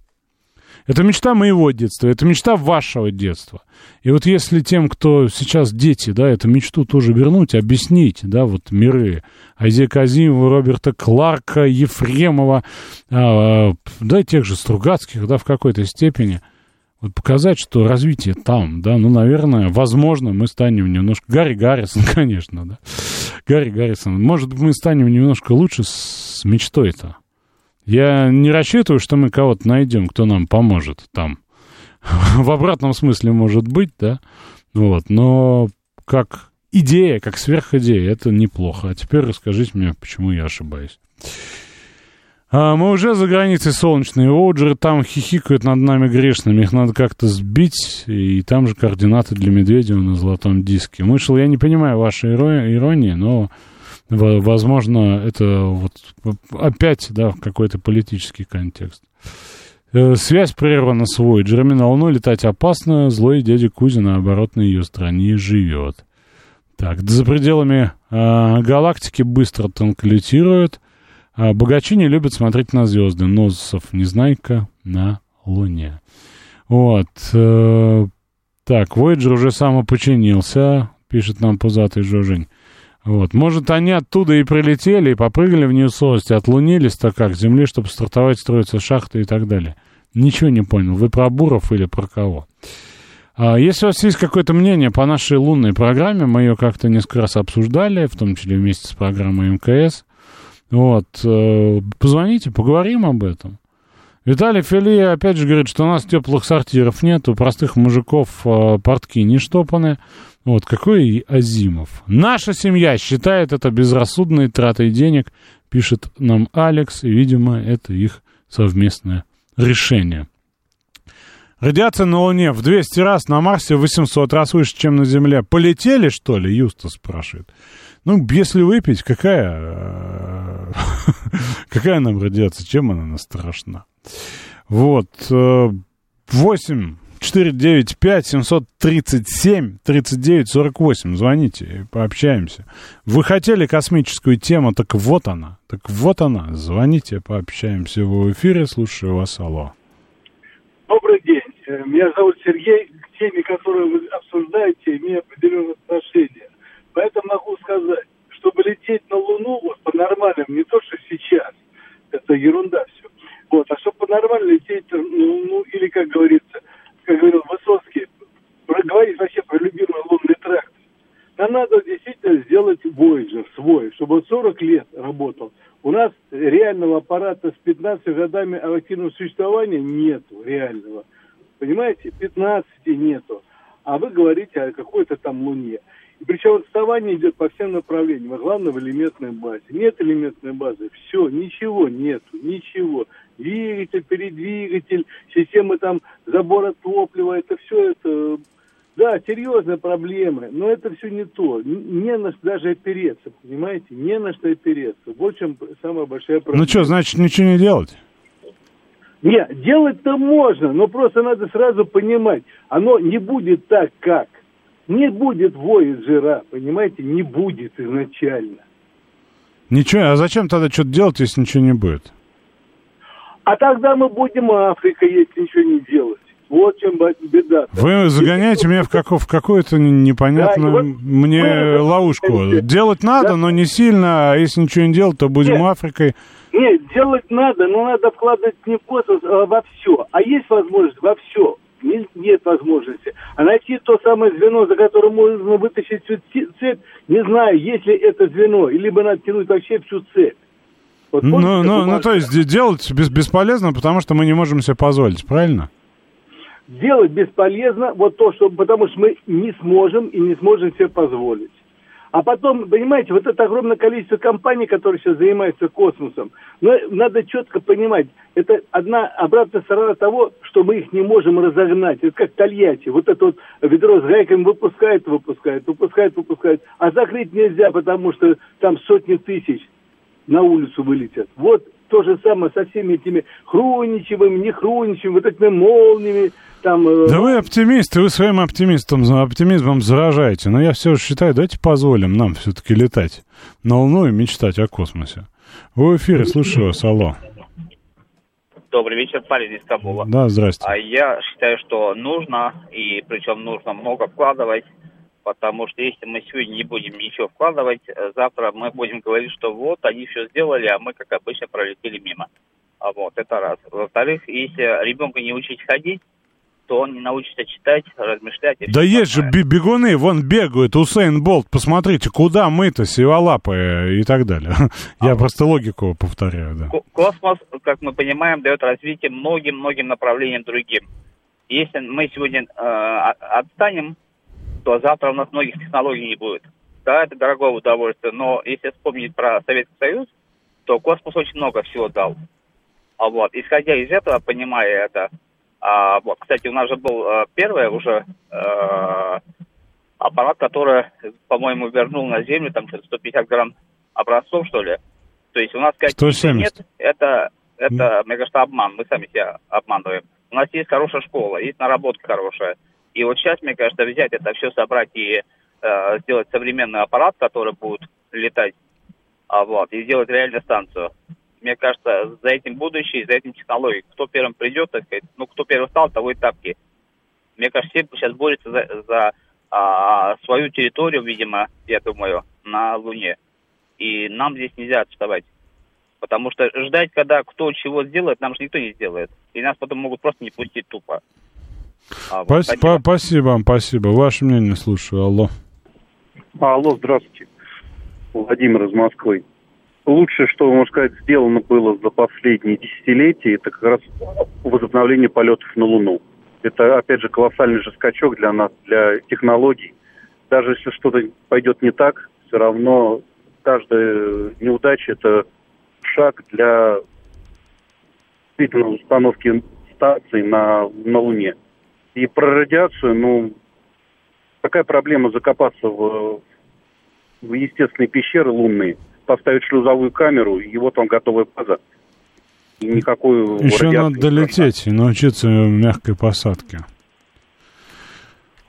Это мечта моего детства, это мечта вашего детства. И вот если тем, кто сейчас дети, да, эту мечту тоже вернуть, объяснить, да, вот миры Айзека Казимова, Роберта Кларка, Ефремова, а, да, тех же Стругацких, да, в какой-то степени, вот показать, что развитие там, да, ну, наверное, возможно, мы станем немножко... Гарри Гаррисон, конечно, да. Гарри Гаррисон. Может мы станем немножко лучше с мечтой-то. Я не рассчитываю, что мы кого-то найдем, кто нам поможет там. В обратном смысле может быть, да. Вот, но как идея, как сверхидея, это неплохо. А теперь расскажите мне, почему я ошибаюсь. А, мы уже за границей солнечной. Оуджеры там хихикают над нами грешными. Их надо как-то сбить. И там же координаты для Медведева на золотом диске. Мышел, я не понимаю вашей иронии, но Возможно, это вот опять, да, какой-то политический контекст. Э, связь прервана с Voyager. На Луну летать опасно. Злой дядя Кузя, наоборот, на ее стороне живет. Так, за пределами э, галактики быстро транколитируют. А богачи не любят смотреть на звезды. Носов Незнайка на Луне. Вот. Э, так, Voyager уже самопочинился, пишет нам пузатый Жожень. Вот. Может, они оттуда и прилетели, и попрыгали в нее скорости, отлунились-то как, с земли, чтобы стартовать, строиться шахты и так далее. Ничего не понял. Вы про Буров или про кого? А если у вас есть какое-то мнение по нашей лунной программе, мы ее как-то несколько раз обсуждали, в том числе вместе с программой МКС. Вот. Э, позвоните, поговорим об этом. Виталий Филия опять же говорит, что у нас теплых сортиров нет, у простых мужиков э, портки не штопаны. Вот какой Азимов. Наша семья считает это безрассудной тратой денег, пишет нам Алекс, и, видимо, это их совместное решение. Радиация на Луне в 200 раз, на Марсе в 800 раз выше, чем на Земле. Полетели, что ли? Юста спрашивает. Ну, если выпить, какая... э, какая нам радиация? Чем она нас страшна? Вот. э, 8 495 737 39 48. Звоните, пообщаемся. Вы хотели космическую тему, так вот она. Так вот она. Звоните, пообщаемся в эфире. Слушаю вас, алло. Добрый день. Э, Меня зовут Сергей. К теме, которую вы обсуждаете, имею определенное отношение. Поэтому могу сказать, чтобы лететь на Луну вот, по-нормальному, не то, что сейчас, это ерунда все. Вот, а чтобы по-нормально лететь на Луну, или, как говорится, как говорил Высоцкий, проговорить вообще про любимый лунный тракт. Нам надо действительно сделать Voyager свой, чтобы он 40 лет работал. У нас реального аппарата с 15 годами активного существования нету, реального. Понимаете? 15 нету. А вы говорите о какой-то там Луне. И причем отставание идет по всем направлениям, а главное в элементной базе. Нет элементной базы, все, ничего нету, ничего. Двигатель, передвигатель, система там забора топлива, это все это да, серьезные проблемы, но это все не то. Не на что даже опереться, понимаете? Не на что опереться. Вот в чем самая большая проблема. Ну что, значит, ничего не делать? Нет, делать-то можно, но просто надо сразу понимать, оно не будет так, как. Не будет Voyager, понимаете, не будет изначально. Ничего, а зачем тогда что-то делать, если ничего не будет? А тогда мы будем Африка, если ничего не делать. Вот чем беда. Вы загоняете меня в, како- в какую-то не- непонятную Да, вот мне мы- ловушку. Делать надо, Да. но не сильно, а если ничего не делать, то будем Нет. Африкой. Нет, делать надо, но надо вкладывать не в космос, а во все. А есть возможность во все. Не- Нет возможности. А найти то самое звено, за которым можно вытащить всю цепь, не знаю, есть ли это звено, либо надо тянуть вообще всю цепь. Вот Ну, помните, ну, ну, то есть де- делать бес- бесполезно, потому что мы не можем себе позволить, правильно? Делать бесполезно, вот то, что, потому что мы не сможем и не сможем себе позволить. А потом, понимаете, вот это огромное количество компаний, которые сейчас занимаются космосом, но надо четко понимать, это одна обратная сторона того, что мы их не можем разогнать. Это как Тольятти. Вот это вот ведро с гайками выпускает, выпускает, выпускает, выпускает. А закрыть нельзя, потому что там сотни тысяч на улицу вылетят. Вот то же самое со всеми этими хруничевыми, не хруничевыми, вот этими молниями. Там, э, Да вы оптимисты, вы своим оптимистом, оптимизмом заражаете. Но я все же считаю, давайте позволим нам все-таки летать на Луну и мечтать о космосе. Вы в эфире, слушаю вас, алло. Добрый вечер, парень из Кабула. Да, здрасте. А я считаю, что нужно, и причем нужно много вкладывать, потому что если мы сегодня не будем ничего вкладывать, э, завтра мы будем говорить, что вот, они все сделали, а мы, как обычно, пролетели мимо. А вот, это раз. Во-вторых, если ребенка не учить ходить, то он не научится читать, размышлять. Да есть же бегуны, вон бегают, Усейн Болт, посмотрите, куда мы-то, сиволапы и так далее. Я просто логику повторяю, да. Ко- Космос, как мы понимаем, дает развитие многим-многим направлениям другим. Если мы сегодня э, отстанем, то завтра у нас многих технологий не будет. Да, это дорогое удовольствие, но если вспомнить про Советский Союз, то космос очень много всего дал. А вот, исходя из этого, понимая это, а, вот, кстати, у нас же был э, первый уже э, аппарат, который, по-моему, вернул на Землю там что-то 150 грамм образцов, что ли. То есть у нас сказать, 170. нет, это, это, мне кажется, обман. Мы сами себя обманываем. У нас есть хорошая школа, есть наработка хорошая. И вот сейчас, мне кажется, взять это все, собрать и э, сделать современный аппарат, который будет летать, а вот, и сделать реальную станцию. Мне кажется, за этим будущее, за этим технологией. Кто первым придет, так сказать, ну, кто первым стал, того и тапки. Мне кажется, все сейчас борются за, за а, свою территорию, видимо, я думаю, на Луне. И нам здесь нельзя отставать. Потому что ждать, когда кто чего сделает, нам же никто не сделает. И нас потом могут просто не пустить тупо. А, вот, Пас- спасибо. па- Спасибо вам, спасибо. Ваше мнение слушаю, алло. Алло, здравствуйте. Владимир из Москвы. Лучшее, что, можно сказать, сделано было за последние десятилетия, это как раз возобновление полетов на Луну. Это, опять же, колоссальный же скачок для нас, для технологий. Даже если что-то пойдет не так, все равно каждая неудача – это шаг для действительно установки станций на, на Луне. И про радиацию, ну, какая проблема закопаться в, в естественные пещеры лунные, поставить шлюзовую камеру, и вот вам готовая база. И никакой Еще надо долететь и научиться мягкой посадке.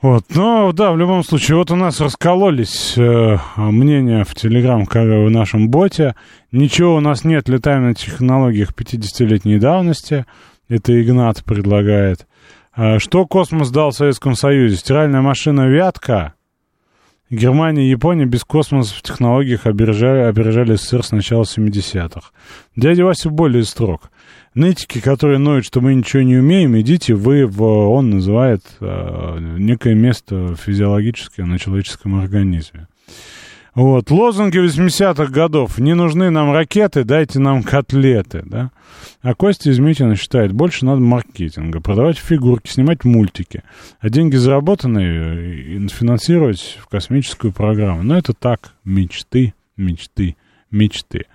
Вот, но да, в любом случае, вот у нас раскололись э, мнения в Телеграм, как в нашем боте. Ничего у нас нет, летаем на технологиях 50-летней давности. Это Игнат предлагает. А что космос дал в Советском Союзе? Стиральная машина «Вятка». Германия и Япония без космоса в технологиях опережали, опережали СССР с начала 70-х. Дядя Вася более строг. Нытики, которые ноют, что мы ничего не умеем, идите вы в... Он называет э, некое место физиологическое на человеческом организме. Вот, лозунги 80-х годов. Не нужны нам ракеты, дайте нам котлеты, да. А Костя из Митина считает, больше надо маркетинга, продавать фигурки, снимать мультики, а деньги заработанные э, финансировать в космическую программу. Но это так, мечты, мечты, мечты.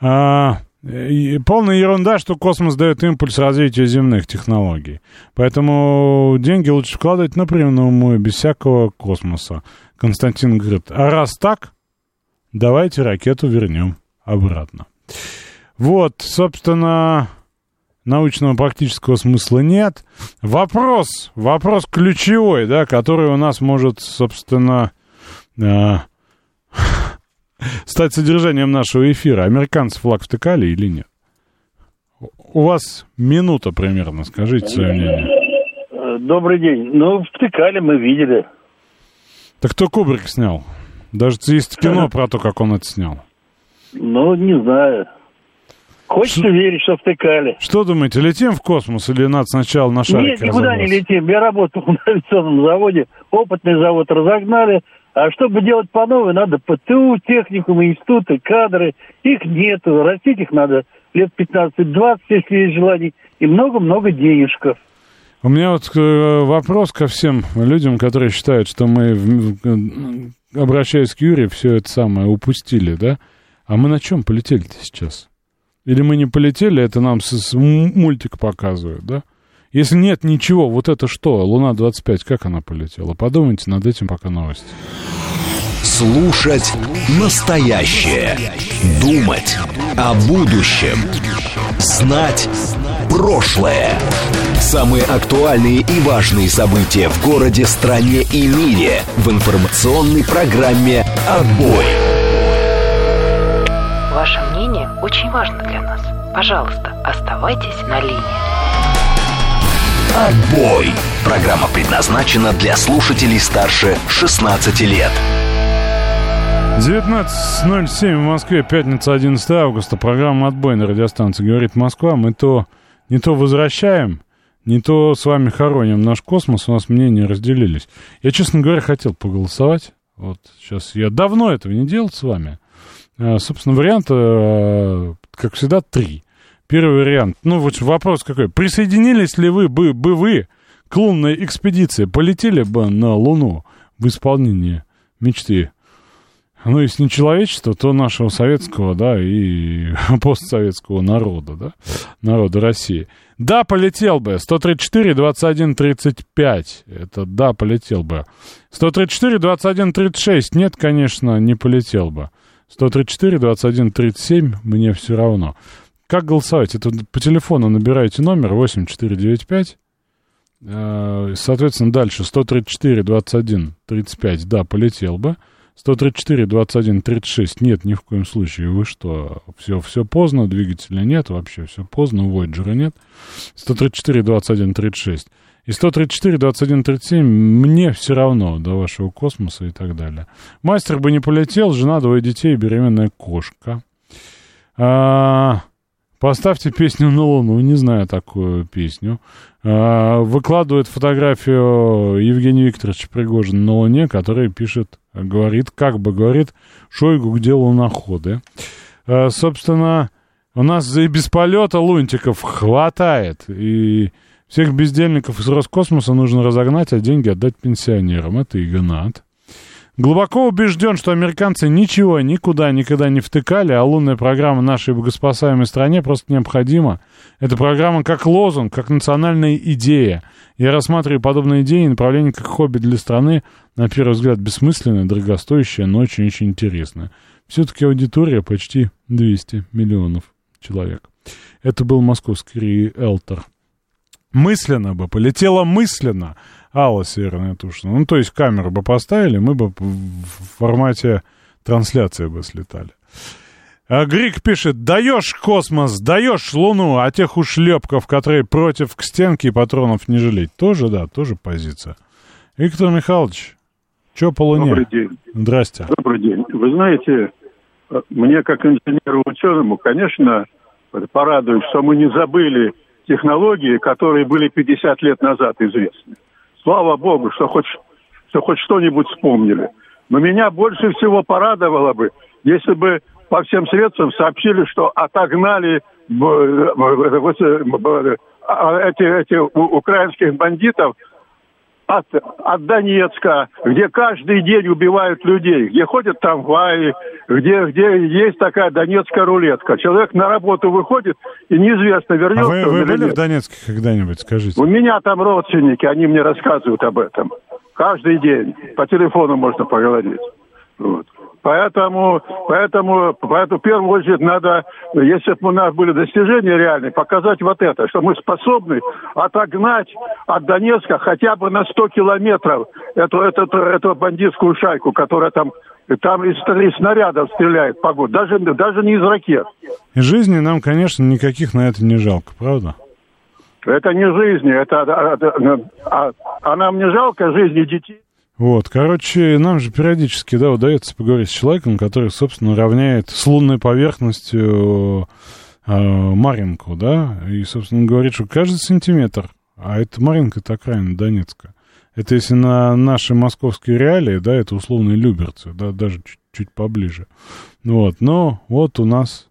А, и полная ерунда, что космос дает импульс развитию земных технологий. Поэтому деньги лучше вкладывать напрямую, без всякого космоса. Константин говорит, а раз так, давайте ракету вернем обратно. Вот, собственно, научного практического смысла нет. Вопрос, вопрос ключевой, да, который у нас может, собственно, э, стать содержанием нашего эфира. Американцы флаг втыкали или нет? У вас минута примерно, скажите свое мнение. Э, Добрый день. Ну, втыкали, мы видели. Так кто Кубрик снял? Даже есть кино про то, как он это снял. Ну, не знаю. Хочется верить, что втыкали. Что думаете, летим в космос или надо сначала на шарике Нет, никуда не летим. Я работал на авиационном заводе. Опытный завод разогнали. А чтобы делать по новой, надо ПТУ, техникумы, институты, кадры. Их нету. Растить их надо лет 15-20, если есть желание. И много-много денежков. У меня вот э, вопрос ко всем людям, которые считают, что мы, обращаясь к Юрию, все это самое упустили, да? А мы на чем полетели-то сейчас? Или мы не полетели, это нам с, с мультик показывают, да? Если нет ничего, вот это что? Луна-25, как она полетела? Подумайте над этим, пока новости. Слушать настоящее. Думать о будущем. Знать прошлое. Самые актуальные и важные события в городе, стране и мире в информационной программе «Отбой». Ваше мнение очень важно для нас. Пожалуйста, оставайтесь на линии. «Отбой». Программа предназначена для слушателей старше 16 лет. 19.07 в Москве, пятница, 11 августа. Программа «Отбой» на радиостанции «Говорит Москва». Мы то не то возвращаем, не то с вами хороним наш космос. У нас мнения разделились. Я, честно говоря, хотел поголосовать. Вот сейчас я давно этого не делал с вами. А, собственно, варианта, а, как всегда, три. Первый вариант. Ну, вот вопрос какой. Присоединились ли вы бы, бы вы к лунной экспедиции? Полетели бы на Луну в исполнении мечты ну, если не человечества, то нашего советского, да, и постсоветского народа, да, народа России. Да, полетел бы. 134, 21, 35. Это да, полетел бы. 134, 21, 36. Нет, конечно, не полетел бы. 134, 21, 37. Мне все равно. Как голосовать? Это по телефону набираете номер 8495. Э, Соответственно, дальше 134, 21, 35. Да, полетел бы. 134, 21, 36. Нет, ни в коем случае. Вы что? Все, все поздно, двигателя нет, вообще все поздно, Voyager нет. 134, 21, 36. И 134, 21, 37 мне все равно до вашего космоса и так далее. Мастер бы не полетел, жена, двое детей, беременная кошка. А, поставьте песню на Луну, не знаю такую песню. А, выкладывает фотографию Евгения Викторовича Пригожина на Луне, который пишет, говорит, как бы говорит, Шойгу где луноходы. А, собственно, у нас и без полета лунтиков хватает, и всех бездельников из Роскосмоса нужно разогнать, а деньги отдать пенсионерам. Это Игнат. Глубоко убежден, что американцы ничего никуда никогда не втыкали, а лунная программа нашей богоспасаемой стране просто необходима. Эта программа как лозунг, как национальная идея. Я рассматриваю подобные идеи и направления как хобби для страны, на первый взгляд бессмысленное, дорогостоящее, но очень-очень интересное. Все-таки аудитория почти 200 миллионов человек. Это был московский риэлтор. Мысленно бы, полетела мысленно Алла Северная Тушина. Ну, то есть камеру бы поставили, мы бы в формате трансляции бы слетали. А Грик пишет, даешь космос, даешь Луну, а тех ушлепков, которые против к стенке и патронов не жалеть. Тоже, да, тоже позиция. Виктор Михайлович, что по Луне? Добрый день. Здрасте. Добрый день. Вы знаете, мне как инженеру-ученому, конечно, порадует, что мы не забыли технологии, которые были 50 лет назад известны. Слава богу, что хоть, что хоть что-нибудь вспомнили. Но меня больше всего порадовало бы, если бы по всем средствам сообщили, что отогнали эти, эти украинских бандитов от, от Донецка, где каждый день убивают людей, где ходят трамваи, где, где есть такая донецкая рулетка. Человек на работу выходит, и неизвестно, вернется а вы, вы были нет. в Донецке когда-нибудь, скажите? У меня там родственники, они мне рассказывают об этом. Каждый день. По телефону можно поговорить. Вот. Поэтому, поэтому, поэтому в первую очередь надо, если бы у нас были достижения реальные, показать вот это, что мы способны отогнать от Донецка хотя бы на 100 километров эту, эту, эту, бандитскую шайку, которая там, там из, из снарядов стреляет по городу, даже, даже не из ракет. И жизни нам, конечно, никаких на это не жалко, правда? Это не жизни, это, это а, а нам не жалко жизни детей. Вот, короче, нам же периодически, да, удается поговорить с человеком, который, собственно, равняет с лунной поверхностью э, Маринку, да, и, собственно, говорит, что каждый сантиметр, а это Маринка, это окраина Донецка. Это если на наши московские реалии, да, это условные люберцы, да, даже чуть, чуть поближе. Вот, но вот у нас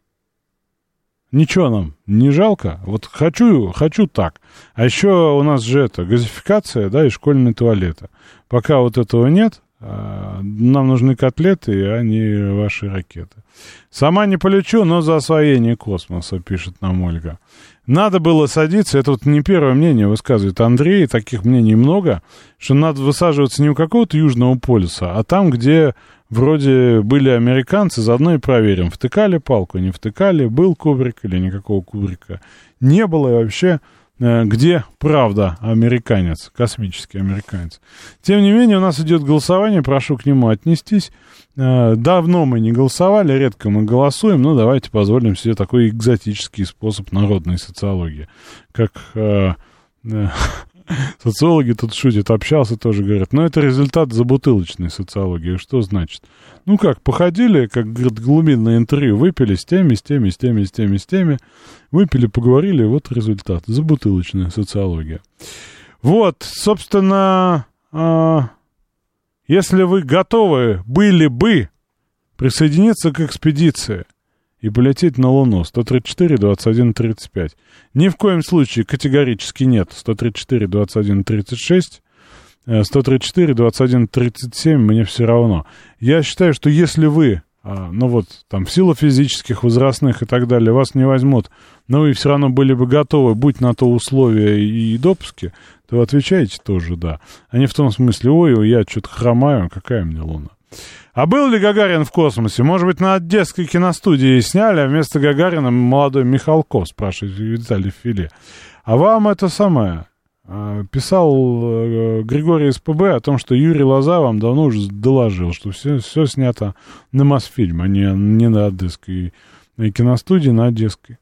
Ничего нам не жалко. Вот хочу, хочу так. А еще у нас же это, газификация, да, и школьные туалеты. Пока вот этого нет, а, нам нужны котлеты, а не ваши ракеты. Сама не полечу, но за освоение космоса, пишет нам Ольга. Надо было садиться, это вот не первое мнение высказывает Андрей, таких мнений много, что надо высаживаться не у какого-то Южного полюса, а там, где вроде были американцы, заодно и проверим, втыкали палку, не втыкали, был кубрик или никакого кубрика. Не было и вообще, э, где правда американец, космический американец. Тем не менее, у нас идет голосование, прошу к нему отнестись. Э, давно мы не голосовали, редко мы голосуем, но давайте позволим себе такой экзотический способ народной социологии, как... Социологи тут шутят, общался тоже, говорят, но это результат забутылочной социологии. Что значит? Ну как, походили, как, говорят, глубинное интервью, выпили с теми, с теми, с теми, с теми, с теми, выпили, поговорили, вот результат. Забутылочная социология. Вот, собственно, а, если вы готовы были бы присоединиться к экспедиции, и полететь на Луну. 134, 21, 35. Ни в коем случае категорически нет. 134, 21, 36. 134, 21, 37, мне все равно. Я считаю, что если вы, а, ну вот, там, в силу физических, возрастных и так далее, вас не возьмут, но вы все равно были бы готовы, будь на то условия и допуски, то отвечаете тоже «да». А не в том смысле «Ой, я что-то хромаю, какая мне Луна». А был ли Гагарин в космосе? Может быть, на Одесской киностудии сняли, а вместо Гагарина молодой Михалков, спрашивает Виталий Филе. А вам это самое... А, писал э, Григорий СПБ о том, что Юрий Лоза вам давно уже доложил, что все, все снято на Мосфильм, а не, не на Одесской киностудии, на Одесской.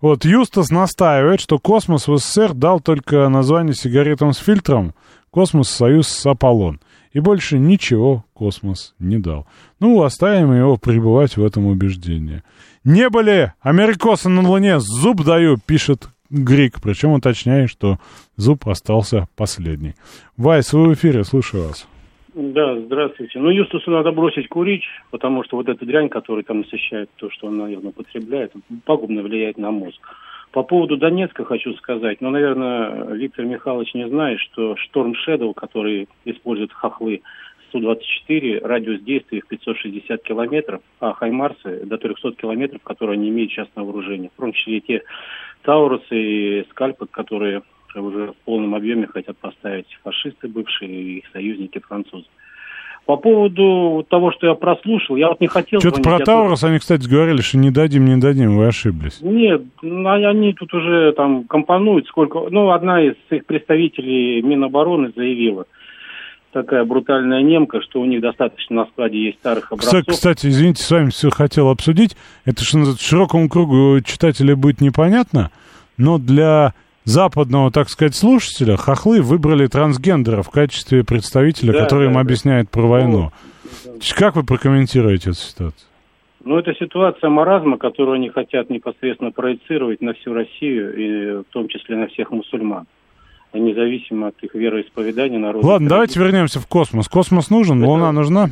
Вот, Юстас настаивает, что космос в СССР дал только название сигаретам с фильтром, космос Союз с Аполлон. И больше ничего космос не дал. Ну, оставим его пребывать в этом убеждении. Не были америкосы на Луне, зуб даю, пишет Грик, причем уточняет, что зуб остался последний. Вайс, вы в эфире, слушаю вас. Да, здравствуйте. Ну, Юстусу надо бросить курить, потому что вот эта дрянь, которая там насыщает то, что он, наверное, употребляет, пагубно влияет на мозг. По поводу Донецка хочу сказать, ну, наверное, Виктор Михайлович не знает, что Шторм Шэдоу, который использует хохлы Су-24, радиус действия их 560 километров, а Хаймарсы до 300 километров, которые они имеют сейчас на вооружении. В том числе и те Таурусы и Скальпы, которые уже в полном объеме хотят поставить фашисты бывшие и их союзники французы. По поводу того, что я прослушал, я вот не хотел... Что-то про Таурус они, кстати, говорили, что не дадим, не дадим, вы ошиблись. Нет, ну, а- они тут уже там компонуют сколько... Ну, одна из их представителей Минобороны заявила, такая брутальная немка, что у них достаточно на складе есть старых образцов. Кстати, кстати, извините, с вами все хотел обсудить. Это что широкому кругу читателей будет непонятно, но для западного, так сказать, слушателя хохлы выбрали трансгендера в качестве представителя, Да, который им да, да. объясняет про войну. Как вы прокомментируете эту ситуацию? Ну, это ситуация маразма, которую они хотят непосредственно проецировать на всю Россию, и в том числе на всех мусульман, независимо от их вероисповедания, народа. Ладно, давайте вернемся в космос. Космос нужен, Луна нужна?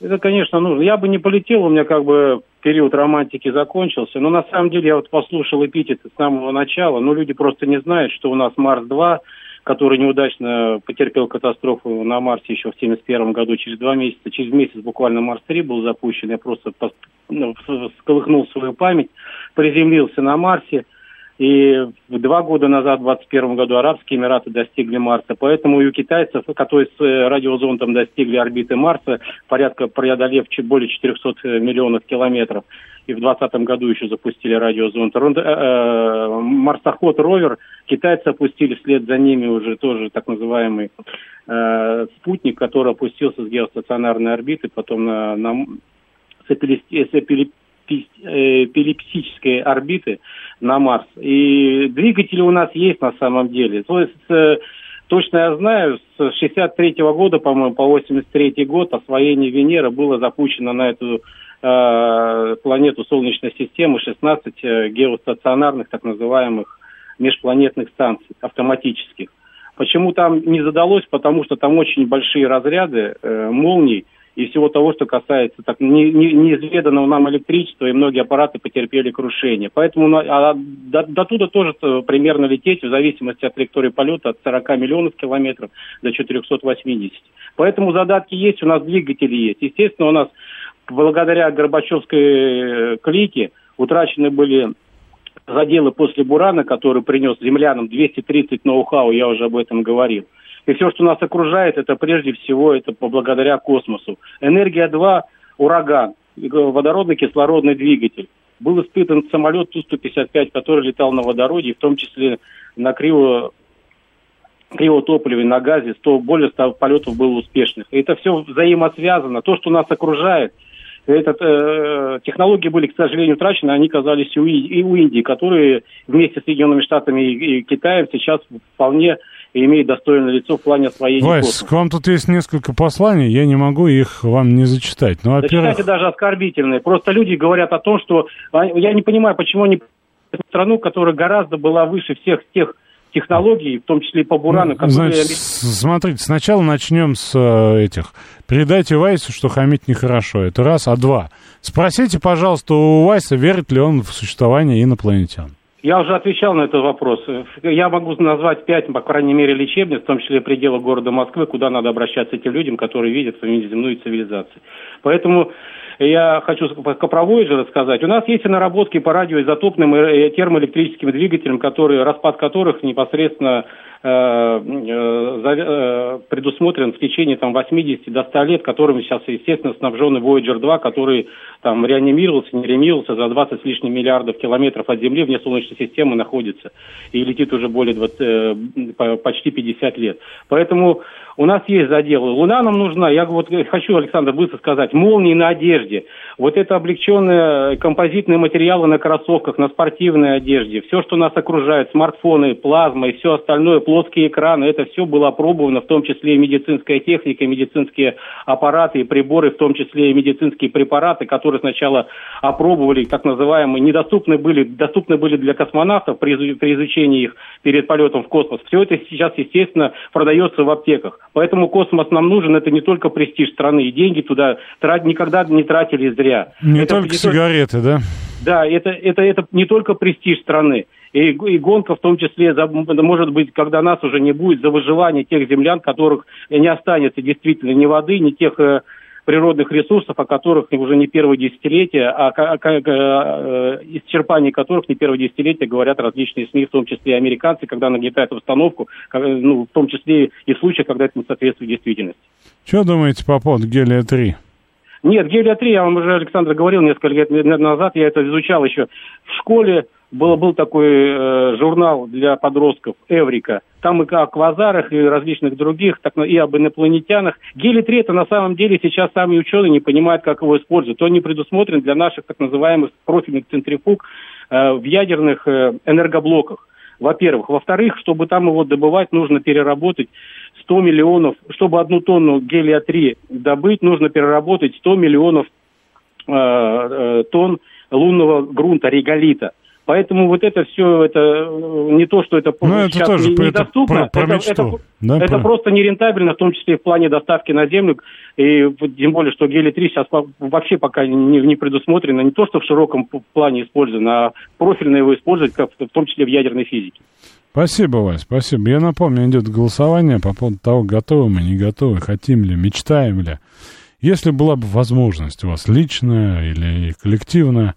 Это, конечно, нужно. Я бы не полетел, у меня как бы период романтики закончился. Но на самом деле я вот послушал эпитеты с самого начала. Но люди просто не знают, что у нас Марс-2, который неудачно потерпел катастрофу на Марсе еще в 1971 году, через два месяца, через месяц буквально Марс-3 был запущен. Я просто ну, сколыхнул свою память, приземлился на Марсе. И два года назад, в 2021 году, Арабские Эмираты достигли Марса. Поэтому и у китайцев, которые с э, радиозондом достигли орбиты Марса, порядка преодолев чуть более 400 миллионов километров, и в 2020 году еще запустили радиозонд. Э, э, марсоход ровер китайцы опустили вслед за ними уже тоже так называемый э, спутник, который опустился с геостационарной орбиты, потом на, на с эпилес- с эпилеп- э, эпилептической орбиты на Марс. И двигатели у нас есть на самом деле. То есть э, точно я знаю, с 63 года, по-моему, по 83 год освоение Венеры было запущено на эту э, планету Солнечной системы 16 э, геостационарных так называемых межпланетных станций автоматических. Почему там не задалось? Потому что там очень большие разряды э, молний и всего того, что касается так, не- не- неизведанного нам электричества, и многие аппараты потерпели крушение. Поэтому а до, до туда тоже примерно лететь, в зависимости от траектории полета, от 40 миллионов километров до 480. Поэтому задатки есть, у нас двигатели есть. Естественно, у нас благодаря Горбачевской э, клике утрачены были заделы после Бурана, который принес землянам 230 ноу-хау, я уже об этом говорил. И все, что нас окружает, это прежде всего это благодаря космосу. Энергия-2, ураган, водородный кислородный двигатель. Был испытан самолет Ту-155, который летал на водороде, в том числе на криво кривотопливе, на газе, 100, более 100 полетов было успешных. И это все взаимосвязано. То, что нас окружает, этот, э, технологии были, к сожалению, утрачены, они казались у, и у Индии, которые вместе с Соединенными Штатами и, и Китаем сейчас вполне имеют достойное лицо в плане освоения Вась, космоса. к вам тут есть несколько посланий, я не могу их вам не зачитать. Ну, Да, во-первых, кстати, даже оскорбительные. Просто люди говорят о том, что... а, Я не понимаю, почему они страну, которая гораздо была выше всех тех технологий, в том числе и по Бурану, которые... Значит, смотрите, сначала начнем с э, этих. Передайте Вайсу, что хамить нехорошо. Это раз. А два. Спросите, пожалуйста, у Вайса, верит ли он в существование инопланетян. Я уже отвечал на этот вопрос. Я могу назвать пять, по крайней мере, лечебниц, в том числе пределы города Москвы, куда надо обращаться этим людям, которые видят свою неземную цивилизацию. Поэтому я хочу Копровой же рассказать. У нас есть наработки по радиоизотопным и термоэлектрическим двигателям, которые, распад которых непосредственно э, э, э, предусмотрен в течение там, 80 до 100 лет, которыми сейчас, естественно, снабжен Voyager 2, который там реанимировался, не реанимировался за 20 с лишним миллиардов километров от Земли вне Солнечной системы находится и летит уже более 20, э, по- почти 50 лет. Поэтому у нас есть заделы. Луна нам нужна. Я вот хочу, Александр, быстро сказать. Молнии на одежде. Вот это облегченные композитные материалы на кроссовках, на спортивной одежде. Все, что нас окружает, смартфоны, плазма и все остальное, плоские экраны, это все было опробовано, в том числе и медицинская техника, и медицинские аппараты и приборы, в том числе и медицинские препараты, которые сначала опробовали, так называемые, недоступны были, доступны были для космонавтов при, при изучении их перед полетом в космос. Все это сейчас, естественно, продается в аптеках. Поэтому космос нам нужен, это не только престиж страны, и деньги туда трат- никогда не тратили зря. Не Это только сигареты, да? да, это, это, это не только престиж страны, И, и гонка в том числе, за, может быть, когда нас уже не будет, за выживание тех землян, которых не останется действительно ни воды, ни тех э, природных ресурсов, о которых уже не первое десятилетие, а, а, а э, исчерпании которых не первое десятилетие говорят различные СМИ, в том числе и американцы, когда нагнетают обстановку, ну, в том числе и в случаях, когда это не соответствует действительности. Что думаете по поводу гелия-3? Нет, гелия-3, я вам уже, Александр, говорил несколько лет назад, я это изучал еще в школе, был, был такой э, журнал для подростков «Эврика». Там и о квазарах, и различных других, так, и об инопланетянах. Гелий-3 это на самом деле сейчас сами ученые не понимают, как его использовать. Он не предусмотрен для наших так называемых профильных центрифуг э, в ядерных э, энергоблоках. Во-первых. Во-вторых, чтобы там его добывать, нужно переработать 100 миллионов. Чтобы одну тонну гелия-3 добыть, нужно переработать 100 миллионов э, э, тонн лунного грунта, реголита. Поэтому вот это все, это э, не то, что это, ну, это тоже недоступно, это, про, про это, это, да, это про... просто нерентабельно, в том числе в плане доставки на землю, и тем более, что гелий-3 сейчас вообще пока не, не предусмотрено, не то, что в широком плане использовано, а профильно его использовать, как, в том числе в ядерной физике. Спасибо, Вась, спасибо. Я напомню, идет голосование по поводу того, готовы мы, не готовы, хотим ли, мечтаем ли. Если была бы возможность у вас личная или коллективная,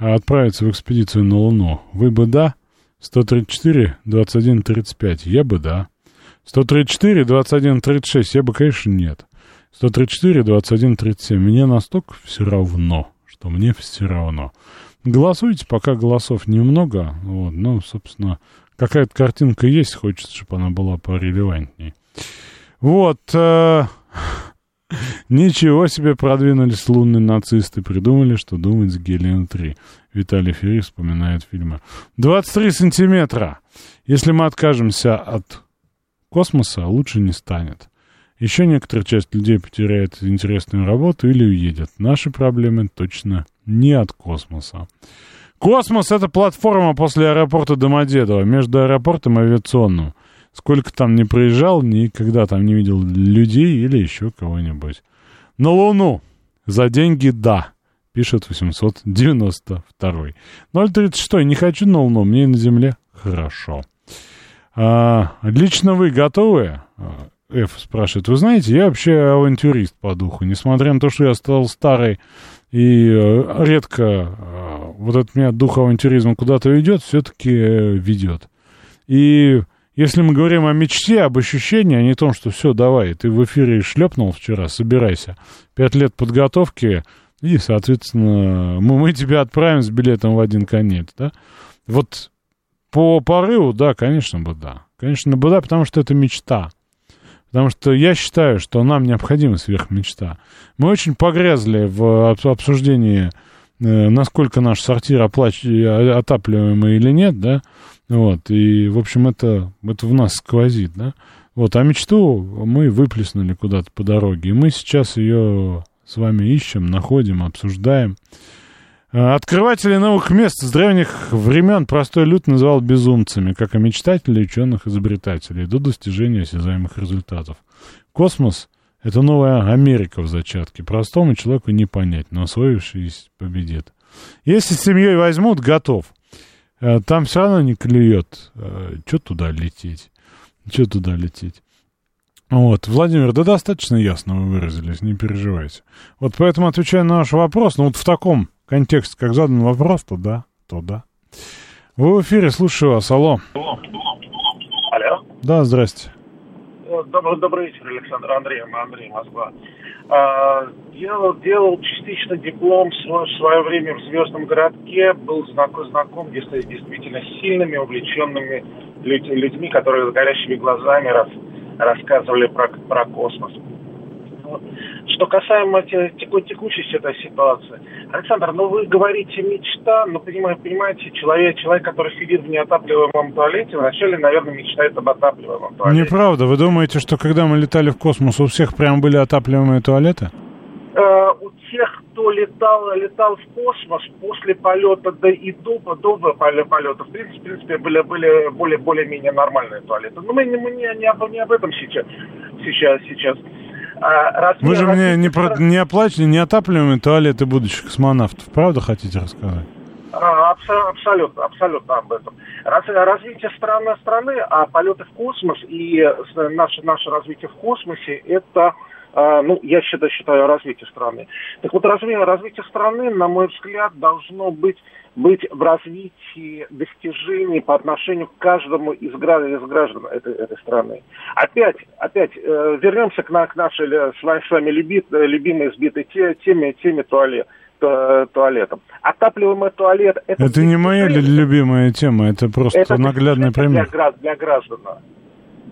а отправиться в экспедицию на Луну, вы бы да? 134, 21, 35, я бы да. 134, 21, 36, я бы, конечно, нет. 134, 21, 37, мне настолько все равно, что мне все равно. Голосуйте, пока голосов немного, вот, ну, собственно, какая-то картинка есть, хочется, чтобы она была порелевантней. Вот, э, Ничего себе продвинулись лунные нацисты, придумали, что думать с гелием-3. Виталий Ферри вспоминает фильмы. 23 сантиметра. Если мы откажемся от космоса, лучше не станет. Еще некоторая часть людей потеряет интересную работу или уедет. Наши проблемы точно не от космоса. Космос — это платформа после аэропорта Домодедово, между аэропортом и авиационным. Сколько там не проезжал, никогда там не видел людей или еще кого-нибудь. На Луну. За деньги да. Пишет 892. 036. Не хочу на Луну, мне на Земле хорошо. А, лично вы готовы? А, Ф спрашивает. Вы знаете, я вообще авантюрист по духу. Несмотря на то, что я стал старый и э, редко э, вот этот меня дух авантюризма куда-то ведет, все-таки э, ведет. И если мы говорим о мечте, об ощущении, а не том, что все, давай, ты в эфире шлепнул вчера, собирайся. Пять лет подготовки, и, соответственно, мы, мы тебя отправим с билетом в один конец, да? Вот по порыву, да, конечно бы да. Конечно бы да, потому что это мечта. Потому что я считаю, что нам необходима сверхмечта. Мы очень погрязли в обсуждении, насколько наш сортир оплач... отапливаемый или нет, да, вот, и, в общем, это, это в нас сквозит, да. Вот, а мечту мы выплеснули куда-то по дороге, и мы сейчас ее с вами ищем, находим, обсуждаем. А, открыватели новых мест с древних времен простой люд называл безумцами, как и мечтателей, ученых-изобретателей, до достижения осязаемых результатов. Космос — это новая Америка в зачатке. Простому человеку не понять, но освоившись победит. Если с семьей возьмут, готов — Э, там все равно не клюет. Э, Что туда лететь? Что туда лететь? Вот, Владимир, да достаточно ясно вы выразились, не переживайте. Вот поэтому, отвечая на ваш вопрос, ну вот в таком контексте, как задан вопрос, то да, то да. Вы в эфире, слушаю вас, алло. Алло. Да, здрасте. Добрый, добрый вечер, Александр Андрей, Андрей, Москва. А, делал, делал частично диплом в свое время в «Звездном городке», был знаком, знаком действительно сильными, увлеченными людьми, которые с горящими глазами рас, рассказывали про, про космос. Что касаемо теку, текущей этой ситуации. Александр, ну вы говорите мечта, но понимаете, понимаете человек, человек, который сидит в неотапливаемом туалете, вначале, наверное, мечтает об отапливаемом туалете. Неправда. Вы думаете, что когда мы летали в космос, у всех прям были отапливаемые туалеты? Э, у тех, кто летал, летал в космос после полета, да и до, до полета, в принципе, в принципе были, были более, более-менее нормальные туалеты. Но мы, мы не, не, об, не об этом сейчас. сейчас, сейчас. А, размер, Вы же мне не, про, не оплачивали, не отапливаемые туалеты будущих космонавтов, правда хотите рассказать? А, абсо- абсолютно, абсолютно об этом. Раз- развитие страны, страны, а полеты в космос и наше, наше развитие в космосе, это, а, ну, я считаю, считаю развитие страны. Так вот, развитие, развитие страны, на мой взгляд, должно быть быть в развитии достижений по отношению к каждому из, гра- из граждан этой, этой страны. Опять, опять э, вернемся к, на, к нашей э, с вами, с вами люби- э, любимой сбитой те- теме, теме туалет, ту- туалетом. Отапливаемый туалет – это... Это не моя любимая тема, это просто Это наглядный пример. Для, для граждан.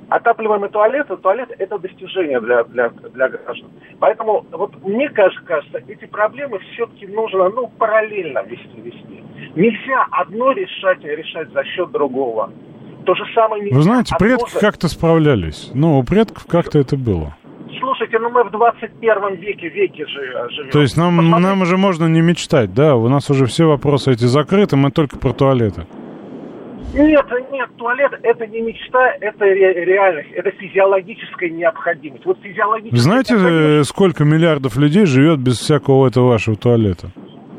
Отапливаемый туалет, туалет – это достижение для, для, для граждан. Поэтому вот мне кажется, эти проблемы все-таки нужно ну, параллельно вести, вести. Нельзя одно решать, решать за счет другого. То же самое нельзя Вы знаете, предки за- как-то справлялись. Ну, у предков как-то это было. Слушайте, ну мы в 21 веке, веке жи- живем. То есть нам, нам уже можно не мечтать, да? У нас уже все вопросы эти закрыты, мы только про туалеты. Нет, нет, туалет это не мечта, это ре- реальность, это физиологическая необходимость. Вот физиологическая знаете, э, сколько миллиардов людей живет без всякого этого вашего туалета?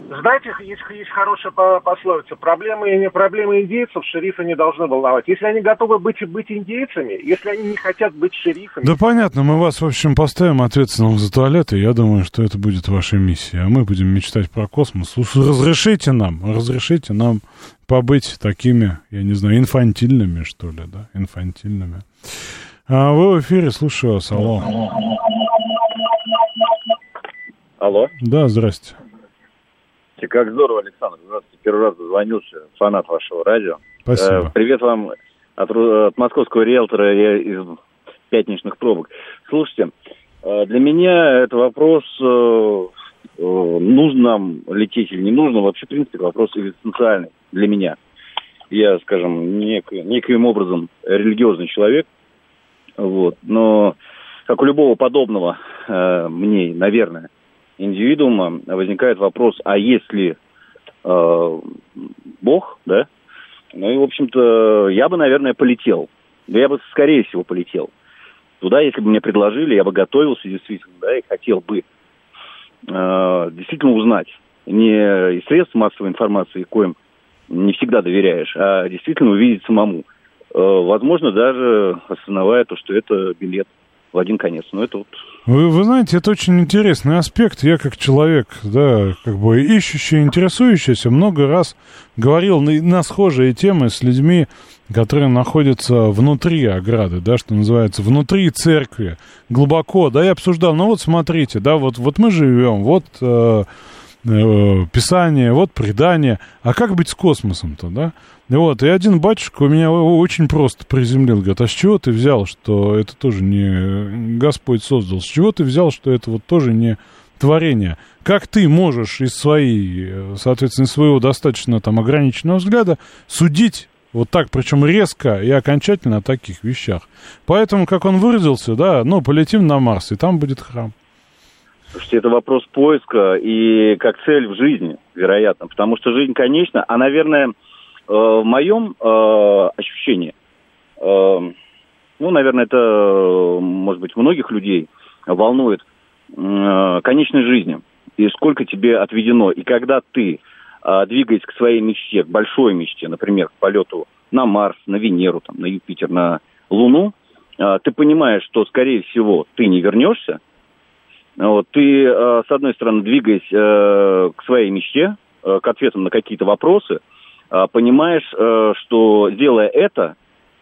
Знаете, есть, есть хорошая по- пословица. Проблемы, не проблемы индейцев шерифы не должны волновать. Если они готовы быть, быть индейцами, если они не хотят быть шерифами... Да понятно, мы вас, в общем, поставим ответственным за туалеты. Я думаю, что это будет вашей миссией. А мы будем мечтать про космос. Уж Разрешите нам, разрешите нам побыть такими, я не знаю, инфантильными, что ли, да? Инфантильными. А вы в эфире, слушаю вас. Алло. Алло. Да, здрасте. Как здорово, Александр. Здравствуйте. Первый раз дозвонился. Фанат вашего радио. Спасибо. Э, привет вам от, от московского риэлтора я из пятничных пробок. Слушайте, э, для меня это вопрос, э, э, нужно нам лететь или не нужно, вообще, в принципе, вопрос экзистенциальный для меня. Я, скажем, нек- неким образом религиозный человек, вот, но как у любого подобного э, мне, наверное, индивидуума возникает вопрос, а если э, Бог, да? Ну и, в общем-то, я бы, наверное, полетел. Я бы, скорее всего, полетел. Туда, если бы мне предложили, я бы готовился действительно, да, и хотел бы э, действительно узнать. Не из средств массовой информации, коим не всегда доверяешь, а действительно увидеть самому. Э, возможно, даже осознавая то, что это билет в один конец. Но это вот Вы, вы знаете, это очень интересный аспект. Я как человек, да, как бы ищущий, интересующийся, много раз говорил на, на схожие темы с людьми, которые находятся внутри ограды, да, что называется, внутри церкви, глубоко, да, я обсуждал, ну вот смотрите, да, вот, вот мы живем, вот э, э, Писание, вот предание, а как быть с космосом-то, да? Вот, и один батюшка у меня очень просто приземлил, говорит, а с чего ты взял, что это тоже не Господь создал? С чего ты взял, что это вот тоже не творение? Как ты можешь из своей, соответственно, своего достаточно там ограниченного взгляда судить вот так, причем резко и окончательно о таких вещах? Поэтому, как он выразился, да, ну, полетим на Марс, и там будет храм. Слушайте, это вопрос поиска и как цель в жизни, вероятно. Потому что жизнь конечна, а, наверное, э, в моем э, ощущении, э, ну, наверное, это, может быть, многих людей волнует э, конечность жизни. И сколько тебе отведено. И когда ты, э, двигаясь к своей мечте, к большой мечте, например, к полету на Марс, на Венеру, там, на Юпитер, на Луну, ты понимаешь, что, скорее всего, ты не вернешься, вот, ты, э, с одной стороны, двигаясь э, к своей мечте, э, к ответам на какие-то вопросы, э, понимаешь, что делая это,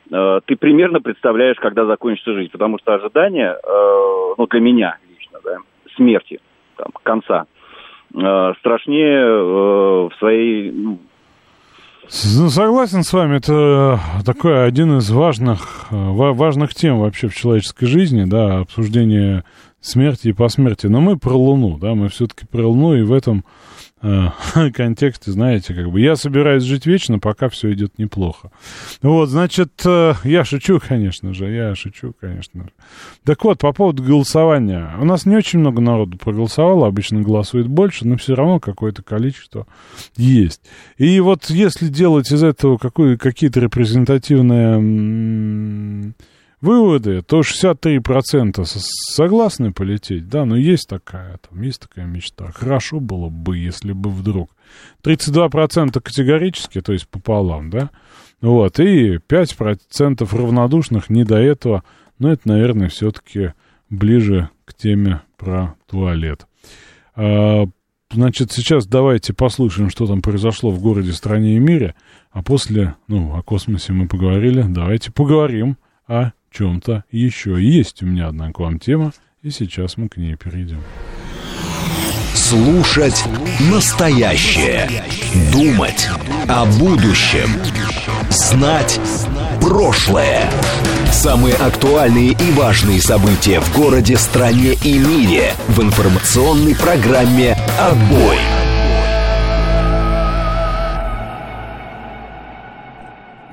ты примерно представляешь, когда закончится жизнь. Потому что ожидание, ну, для меня лично, да, смерти, там, конца, страшнее в своей, ну, ну, Согласен с вами, это такой один из важных, ва- важных тем вообще в человеческой жизни, да, обсуждение смерти и посмертия. Но мы про Луну, да, мы все-таки про Луну, и в этом э, контексте, знаете, как бы я собираюсь жить вечно, пока все идет неплохо. Вот, значит, э, я шучу, конечно же, я шучу, конечно же. Так вот, по поводу голосования. У нас не очень много народу проголосовало, обычно голосует больше, но все равно какое-то количество есть. И вот если делать из этого какую, какие-то репрезентативные Выводы, то 63% согласны полететь, да, но есть такая, там, есть такая мечта. Хорошо было бы, если бы вдруг. 32% категорически, то есть пополам, да, вот, и 5% равнодушных не до этого, но это, наверное, все-таки ближе к теме про туалет. А, значит, сейчас давайте послушаем, что там произошло в городе, стране и мире, а после, ну, о космосе мы поговорили, давайте поговорим о чем-то еще. Есть у меня одна к вам тема, и сейчас мы к ней перейдем. Слушать настоящее. Думать о будущем. Знать прошлое. Самые актуальные и важные события в городе, стране и мире в информационной программе «Отбой».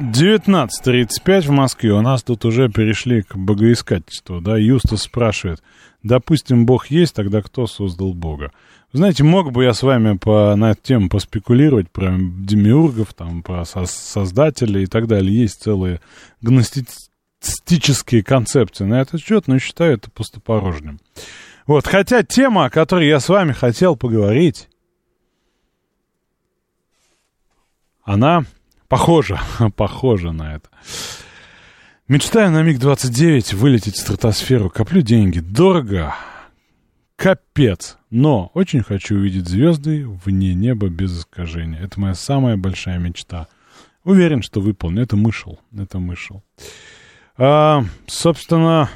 19.35 в Москве. У нас тут уже перешли к богоискательству. Да, Юстас спрашивает, допустим, Бог есть, тогда кто создал Бога? Знаете, мог бы я с вами по, на эту тему поспекулировать про демиургов, там, про со создателей и так далее. Есть целые гностические концепции на этот счет, но считаю это пустопорожним. Вот, хотя тема, о которой я с вами хотел поговорить, она Похоже, похоже на это. Мечтаю на МиГ-29 вылететь в стратосферу. Коплю деньги. Дорого. Капец. Но очень хочу увидеть звезды вне неба без искажения. Это моя самая большая мечта. Уверен, что выполню. Это мышел. Это мышел. А, собственно,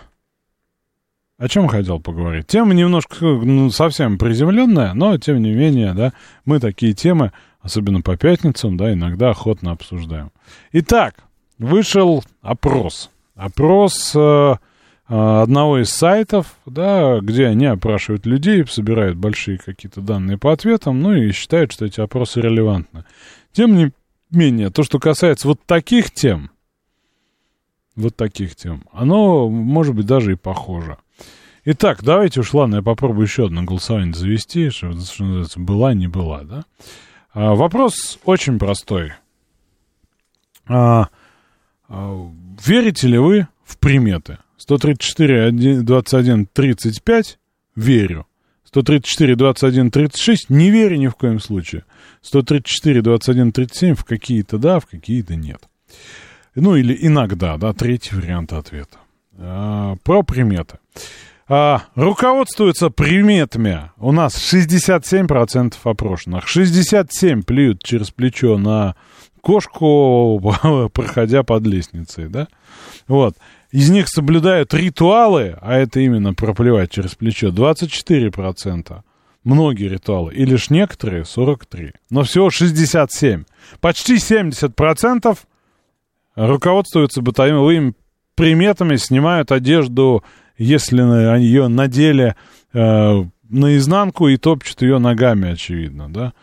о чем хотел поговорить? Тема немножко, ну, совсем приземленная, но, тем не менее, да, мы такие темы особенно по пятницам, да, иногда охотно обсуждаем. Итак, вышел опрос. Опрос э, э, одного из сайтов, да, где они опрашивают людей, собирают большие какие-то данные по ответам, ну и считают, что эти опросы релевантны. Тем не менее, то, что касается вот таких тем, вот таких тем, оно может быть даже и похоже. Итак, давайте уж, ладно, я попробую еще одно голосование завести, что, что называется, была, не была, да? А, вопрос очень простой. А, а, верите ли вы в приметы? 134, 21, 35 верю. 134, 21, 36 не верю ни в коем случае. 134, 21, 37 в какие-то да, в какие-то нет. Ну или иногда, да, третий вариант ответа. А, про приметы. А, руководствуются приметами. У нас 67% опрошенных. 67 плюют через плечо на кошку, проходя под лестницей, да? Вот. Из них соблюдают ритуалы, а это именно проплевать через плечо, 24%. Многие ритуалы. И лишь некоторые 43. Но всего 67. Почти 70% руководствуются бытовыми приметами, снимают одежду если они ее надели э, наизнанку и топчут ее ногами, очевидно, да.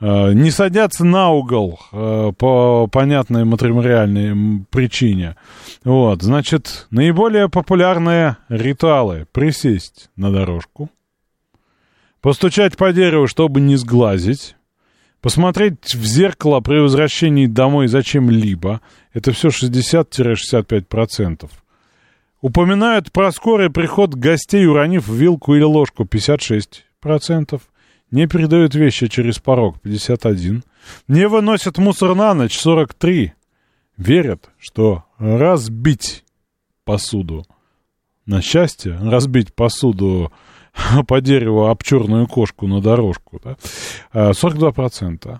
Э, не садятся на угол э, по понятной матримориальной причине. Вот, значит, наиболее популярные ритуалы. Присесть на дорожку, постучать по дереву, чтобы не сглазить, посмотреть в зеркало при возвращении домой зачем-либо. Это все 60-65%. Упоминают про скорый приход гостей, уронив вилку или ложку 56%. Не передают вещи через порог 51%. Не выносят мусор на ночь 43%. Верят, что разбить посуду на счастье, разбить посуду по дереву об черную кошку на дорожку, да, 42%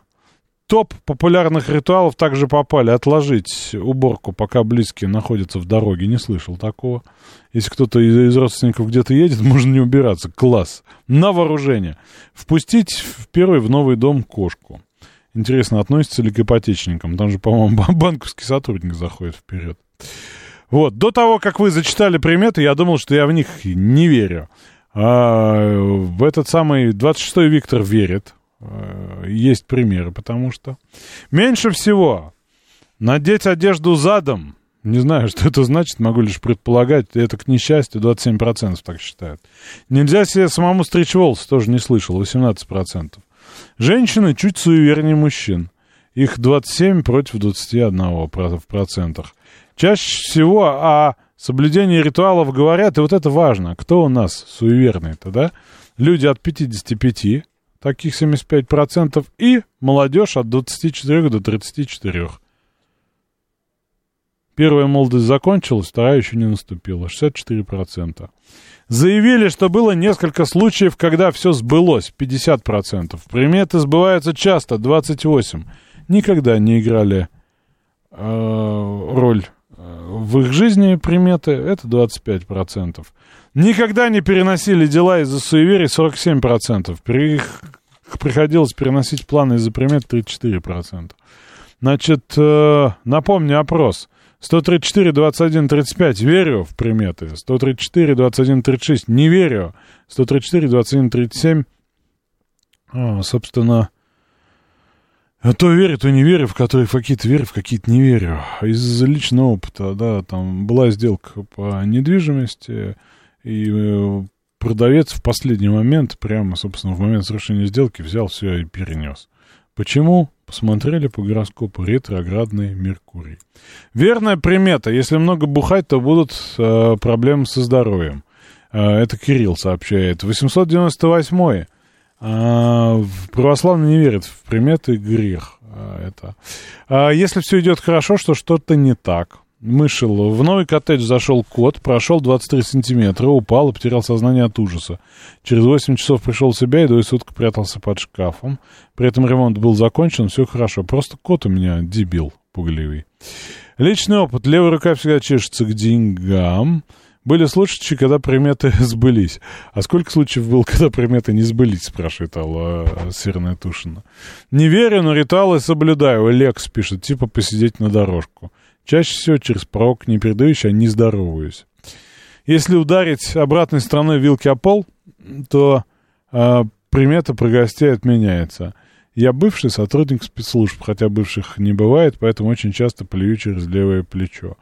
топ популярных ритуалов также попали отложить уборку, пока близкие находятся в дороге. Не слышал такого. Если кто-то из, из родственников где-то едет, можно не убираться. Класс. На вооружение. Впустить в первый в новый дом кошку. Интересно, относится ли к ипотечникам? Там же, по-моему, банковский сотрудник заходит вперед. Вот, до того, как вы зачитали приметы, я думал, что я в них не верю. А в этот самый 26-й Виктор верит. Э, есть примеры, потому что меньше всего надеть одежду задом, не знаю, что это значит, могу лишь предполагать, это к несчастью 27% так считают. Нельзя себе самому стричь волосы, тоже не слышал, 18%. Женщины чуть суевернее мужчин. Их 27 против 21 в процентах. Чаще всего, а соблюдение ритуалов говорят, и вот это важно. Кто у нас суеверный-то, да? Люди от 55, таких 75%, и молодежь от 24 до 34. Первая молодость закончилась, вторая еще не наступила, 64%. Заявили, что было несколько случаев, когда все сбылось, 50%. Приметы сбываются часто, 28%. Никогда не играли э, роль в их жизни приметы, это 25%. Никогда не переносили дела из-за суеверий, 47%. При, приходилось переносить планы из-за примет 34%. Значит, э, напомню опрос. 134, 21, 35 верю в приметы. 134, 21, 36 не верю. 134, 21, 37 а, собственно, то верю, то не верю, в которые в какие-то верю, в какие-то не верю. Из личного опыта, да, там была сделка по недвижимости, и э, продавец в последний момент, прямо, собственно, в момент совершения сделки взял все и перенес. Почему? Посмотрели по гороскопу ретроградный Меркурий. Верная примета. Если много бухать, то будут э, проблемы со здоровьем. Э, это Кирилл сообщает. 898 э, православный не верит в приметы грех. Э, это. А если все идет хорошо, что что-то не так. Мышел. В новый коттедж зашел кот, прошел 23 сантиметра, упал и потерял сознание от ужаса. Через 8 часов пришел в себя и двое суток прятался под шкафом. При этом ремонт был закончен, все хорошо. Просто кот у меня дебил пугливый. Личный опыт. Левая рука всегда чешется к деньгам. Были случаи, когда приметы сбылись. А сколько случаев было, когда приметы не сбылись, спрашивает Алла Северная Тушина. Не верю, но ритуалы соблюдаю. Лекс пишет, типа посидеть на дорожку. Чаще всего через порог не передающий, а не здороваюсь. Если ударить обратной стороной вилки о пол, то э, примета про гостей отменяется. Я бывший сотрудник спецслужб, хотя бывших не бывает, поэтому очень часто плюю через левое плечо.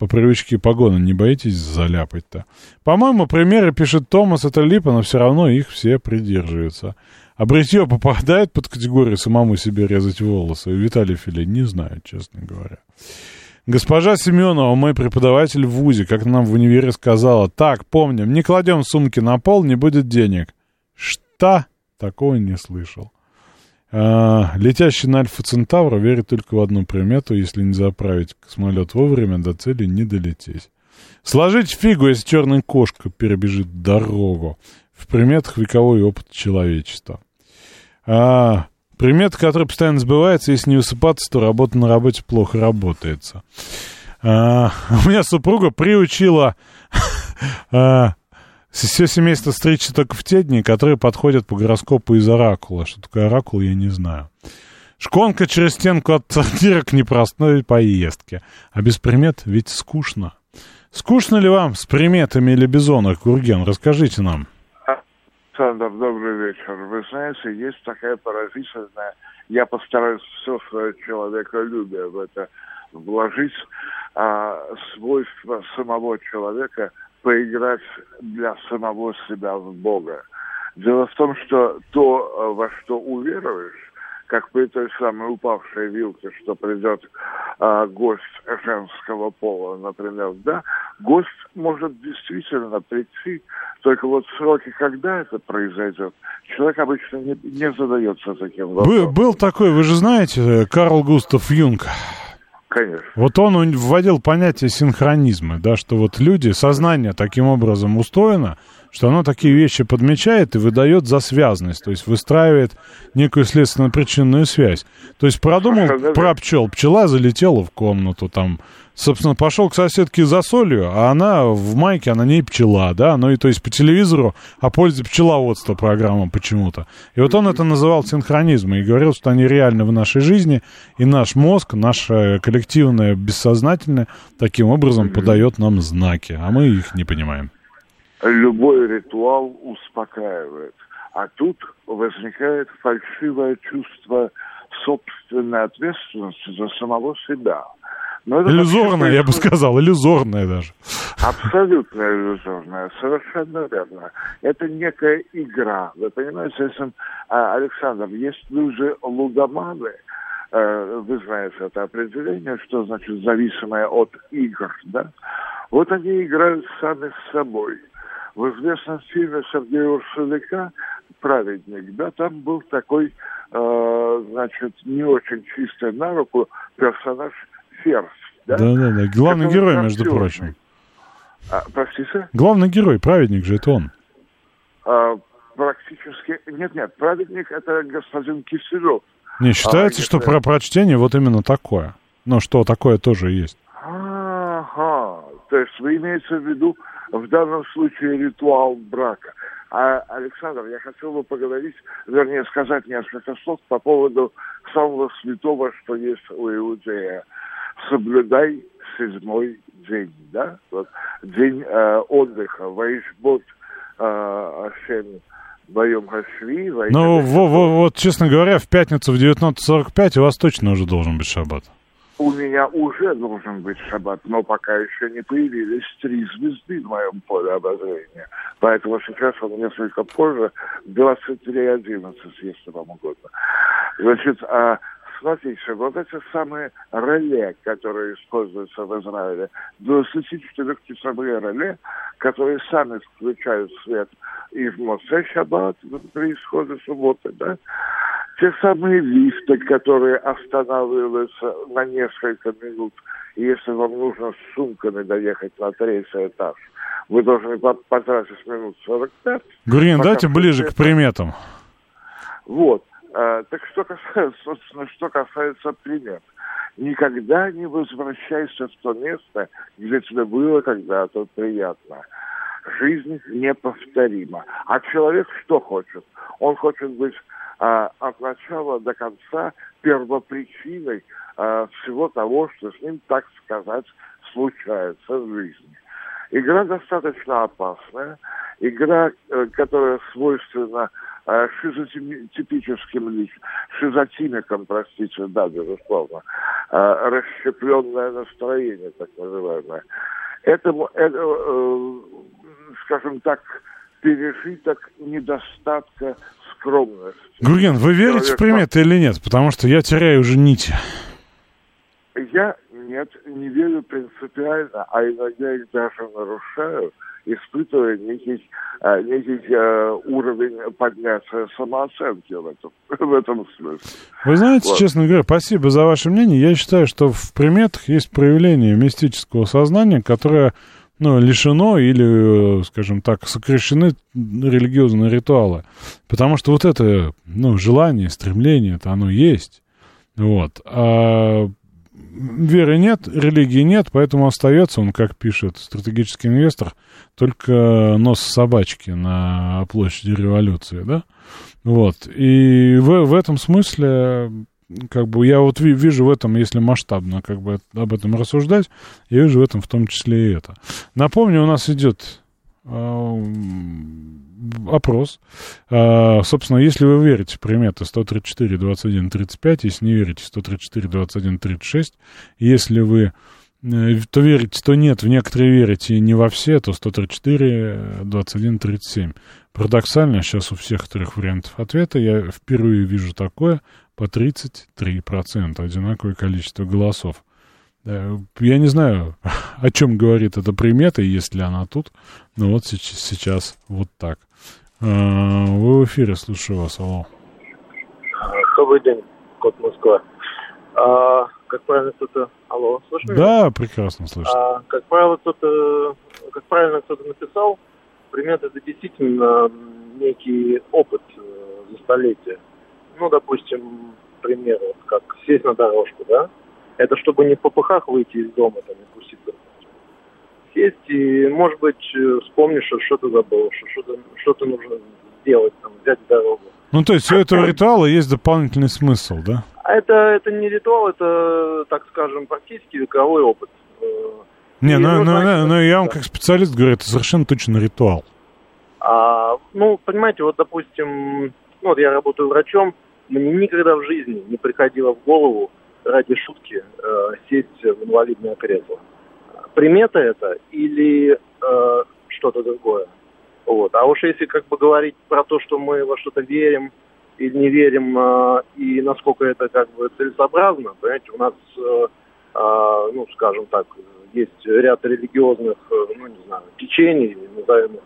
По привычке погоны не боитесь заляпать-то? По-моему, примеры пишет Томас, это липа, но все равно их все придерживаются. А бритье попадает под категорию самому себе резать волосы? Виталий Филе, не знаю, честно говоря. Госпожа Семенова, мой преподаватель в ВУЗе, как нам в универе сказала, так, помним, не кладем сумки на пол, не будет денег. Что? Такого не слышал. А, летящий на Альфа Центавра верит только в одну примету, если не заправить космолет вовремя, до цели не долететь. Сложить фигу, если черная кошка перебежит дорогу. В приметах вековой опыт человечества. А, Примета, которая постоянно сбывается, если не высыпаться, то работа на работе плохо работается. А, у меня супруга приучила а, все семейство стричься только в те дни, которые подходят по гороскопу из оракула. Что такое оракул, я не знаю. Шконка через стенку от сортира к непростой поездке. А без примет ведь скучно. Скучно ли вам с приметами или бизонах, Гурген? Расскажите нам. Александр, добрый вечер. Вы знаете, есть такая поразительная... Я постараюсь все свое человеколюбие в это вложить, а, свойство самого человека поиграть для самого себя в Бога. Дело в том, что то, во что уверуешь, как при той самой упавшей вилке, что придет а, гость женского пола, например, да, гость может действительно прийти, только вот сроки, когда это произойдет, человек обычно не, не задается таким вопросом. Был, был такой, вы же знаете, Карл Густав Юнг. Конечно. Вот он вводил понятие синхронизма, да, что вот люди, сознание таким образом устроено, что оно такие вещи подмечает и выдает за связность, то есть выстраивает некую следственно-причинную связь. То есть продумал про пчел, пчела залетела в комнату, там, собственно, пошел к соседке за солью, а она в майке, она не пчела, да, ну и то есть по телевизору о пользе пчеловодства программа почему-то. И вот он это называл синхронизмом и говорил, что они реальны в нашей жизни, и наш мозг, наше коллективное бессознательное таким образом подает нам знаки, а мы их не понимаем любой ритуал успокаивает. А тут возникает фальшивое чувство собственной ответственности за самого себя. Но это иллюзорное, я бы сказал, иллюзорное даже. Абсолютно иллюзорное, совершенно верно. Это некая игра. Вы понимаете, если, а, Александр, есть люди лудоманы, э, вы знаете это определение, что значит зависимое от игр, да? Вот они играют сами с собой. В известном фильме Сергея Урсуляка «Праведник», да, там был такой, э, значит, не очень чистый на руку персонаж Ферзь. Да, Да, да. Главный Это герой, между прочим. А, простите? Главный герой, праведник же, это он. А, практически... Нет, нет, праведник это господин Киселев. Не, считается, А, что про прочтение вот именно такое. Ну, что такое тоже есть. Ага, то есть вы имеете в виду в данном случае ритуал брака. А, Александр, я хотел бы поговорить, вернее, сказать несколько слов по поводу самого святого, что есть у иудея. Соблюдай седьмой день, да? Вот, день э, отдыха, Ваишбот э, Ашем Боем Хашви, Ну, во- во- вот, честно говоря, в пятницу в 19.45 у вас точно уже должен быть шаббат. У меня уже должен быть шаббат, но пока еще не появились три звезды в моем поле обозрения. Поэтому сейчас он несколько позже, 23.11, если вам угодно. Значит, а, смотрите, вот эти самые реле, которые используются в Израиле, 24-часовые реле, которые сами включают свет и в Мосе Шаббат при исходе субботы, да, те самые лифты, которые останавливаются на несколько минут. Если вам нужно с сумками доехать на третий этаж, вы должны по- потратить минут 45. Гурин, пока дайте ближе к приметам. Вот. А, так что касается, собственно, что касается примет. Никогда не возвращайся в то место, где тебе было когда-то приятно. Жизнь неповторима. А человек что хочет? Он хочет быть а, от начала до конца первопричиной а, всего того, что с ним, так сказать, случается в жизни. Игра достаточно опасная. Игра, э, которая свойственна шизотипическим лич- шизотимикам, простите, да, безусловно, э, расщепленное настроение, так называемое. Этому, это, э, скажем так, пережиток недостатка скромности. Гурген, вы верите в Человек приметы или нет? Потому что я теряю уже нити. Я нет, не верю принципиально, а иногда их даже нарушаю, испытывая некий, э, некий э, уровень поднятия самооценки в этом, в этом смысле. Вы знаете, Вот. честно говоря, спасибо за ваше мнение. Я считаю, что в приметах есть проявление мистического сознания, которое ну, лишено или, э, скажем так, сокращены религиозные ритуалы. Потому что вот это, ну, желание, стремление, это оно есть. Вот. А веры нет, религии нет, поэтому остается он, как пишет стратегический инвестор, только нос собачки на площади революции, да? Вот. И в, в этом смысле, как бы, я вот ви- вижу в этом, если масштабно как бы об этом рассуждать, я вижу в этом в том числе и это. Напомню, у нас идет опрос. А, собственно, если вы верите в приметы 134, 21, 35, если не верите 134, 21, 36, если вы э, то верите, то нет, в некоторые верите не во все, то 134, 21, 37. Парадоксально, сейчас у всех трех вариантов ответа я впервые вижу такое по 33%, одинаковое количество голосов. Э, Я не знаю, о чем говорит эта примета, есть ли она тут, но вот сейчас, сейчас вот так. Э, Вы в эфире, слушаю вас, алло. Добрый день, код Москва. А, как правильно кто-то... Алло, слышно? Да, прекрасно слышно. А, как правило, кто-то... Как правильно кто-то написал, примет это действительно некий опыт э, за столетие. Ну, допустим, пример, вот как сесть на дорожку, да? Это чтобы не в попыхах выйти из дома, там, и пуститься. Сесть и, может быть, э, вспомнишь, что что-то забыл, что что-то, что-то нужно сделать, там, взять дорогу. Ну, то есть у этого ритуала есть дополнительный смысл, да? А это, это не ритуал, это, так скажем, практически вековой опыт. Э, Не, ну, ну, ну, ну, ну, я вам как специалист говорю, это совершенно точно ритуал. А, ну, понимаете, вот, допустим, ну, вот я работаю врачом, мне никогда в жизни не приходило в голову ради шутки э, сесть в инвалидное кресло. Примета это или э, что-то другое? Вот. А уж если как бы говорить про то, что мы во что-то верим или не верим, э, и насколько это как бы целесообразно, понимаете, у нас, э, э, ну, скажем так, есть ряд религиозных, э, ну, не знаю, течений, назовем их,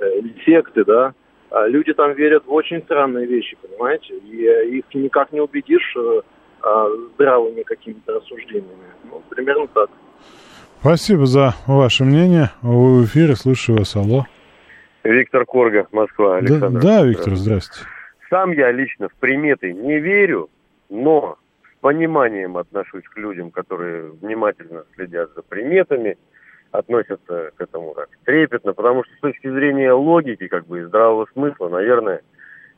э, или секты, да, а люди там верят в очень странные вещи, понимаете, и их никак не убедишь э, здравыми какими-то рассуждениями. Ну, примерно так. Спасибо за ваше мнение. Вы в эфире, слушаю вас, алло. Виктор Корга, Москва, Александр. Да, да Виктор, здравствуйте. Сам я лично в приметы не верю, но с пониманием отношусь к людям, которые внимательно следят за приметами, относятся к этому так трепетно, потому что с точки зрения логики, как бы, и здравого смысла, наверное,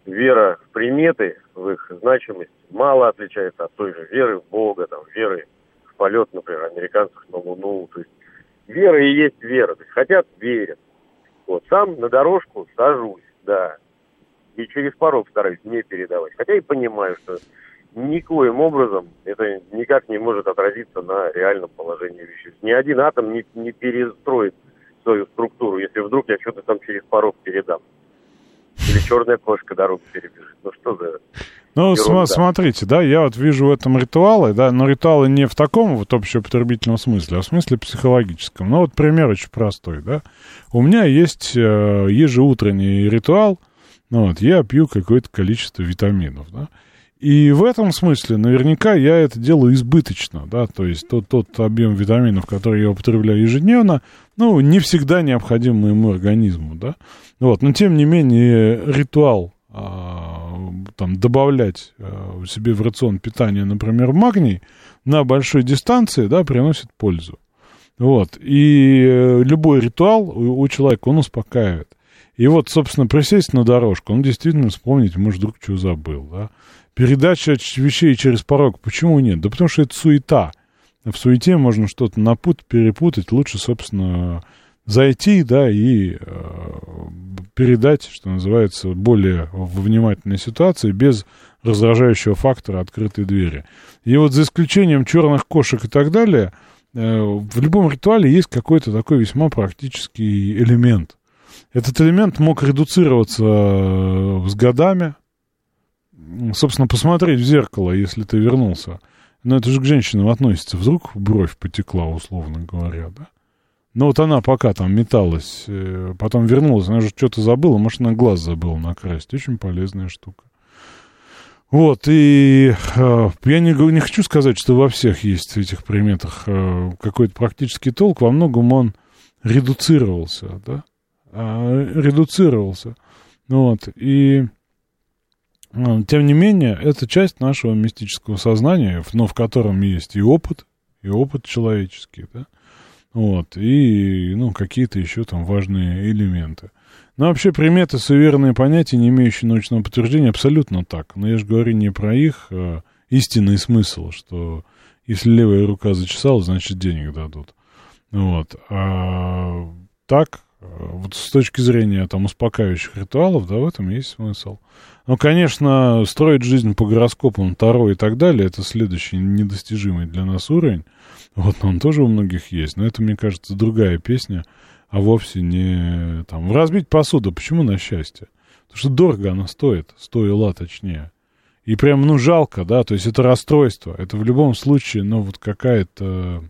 вера в приметы, в их значимость мало отличается от той же веры в Бога, там, веры в полет, например, американцев на Луну. То есть вера и есть вера. То есть хотят, верят. Вот, сам на дорожку сажусь, да. И через порог стараюсь не передавать. Хотя и понимаю, что никоим образом это никак не может отразиться на реальном положении веществ. Ни один атом не, не перестроит свою структуру, если вдруг я что-то там через порог передам. Или черная кошка дорогу перебежит. Ну что за... Ну, ерунда. смотрите, да, я вот вижу в этом ритуалы, да, но ритуалы не в таком вот общеупотребительном смысле, а в смысле психологическом. Ну, вот пример очень простой, да. У меня есть э, ежеутренний ритуал, ну, вот, я пью какое-то количество витаминов, да. И в этом смысле наверняка я это делаю избыточно, да, то есть тот, тот объем витаминов, который я употребляю ежедневно, ну, не всегда необходим моему организму, да. Вот, но тем не менее ритуал а, там, добавлять а, себе в рацион питания, например, магний на большой дистанции, да, приносит пользу. Вот, и э, любой ритуал у, у человека, он успокаивает. И вот, собственно, присесть на дорожку, он действительно вспомнить, может, вдруг что забыл, да. Передача вещей через порог, почему нет? Да потому что это суета. В суете можно что-то напутать, перепутать. Лучше, собственно, зайти, да, и э, передать, что называется, более внимательной ситуации, без раздражающего фактора открытой двери. И вот за исключением черных кошек и так далее, э, в любом ритуале есть какой-то такой весьма практический элемент. Этот элемент мог редуцироваться э, с годами, собственно, посмотреть в зеркало, если ты вернулся. Но это же к женщинам относится. Вдруг бровь потекла, условно говоря, да? Но вот она пока там металась, э, потом вернулась, она же что-то забыла, может, она глаз забыла накрасить. Очень полезная штука. Вот, и э, я не, не хочу сказать, что во всех есть в этих приметах э, какой-то практический толк, во многом он редуцировался, да, э, редуцировался. Вот, и тем не менее, это часть нашего мистического сознания, но в котором есть и опыт, и опыт человеческий, да, вот, и, ну, какие-то еще там важные элементы. Но вообще приметы, суеверные понятия, не имеющие научного подтверждения, абсолютно так. Но я же говорю не про их а, истинный смысл, что если левая рука зачесала, значит денег дадут. Вот. А так, вот с точки зрения там успокаивающих ритуалов, да, в этом есть смысл. Ну, конечно, строить жизнь по гороскопам Таро и так далее, это следующий недостижимый для нас уровень. Вот он тоже у многих есть, но это, мне кажется, другая песня, а вовсе не там разбить посуду. Почему на счастье? Потому что дорого она стоит, стоила точнее. И прям, ну, жалко, да, то есть это расстройство. Это в любом случае, ну, вот какая-то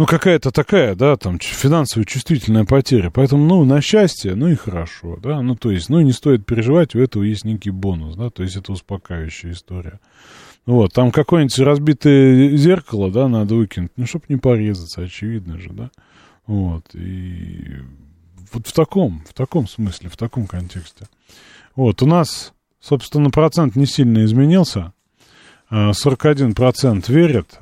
ну, какая-то такая, да, там, финансово чувствительная потеря. Поэтому, ну, на счастье, ну и хорошо, да, ну, то есть, ну, не стоит переживать, у этого есть некий бонус, да, то есть это успокаивающая история. Вот, там какое-нибудь разбитое зеркало, да, надо выкинуть, ну, чтобы не порезаться, очевидно же, да, вот, и вот в таком, в таком смысле, в таком контексте. Вот, у нас, собственно, процент не сильно изменился, 41% верят,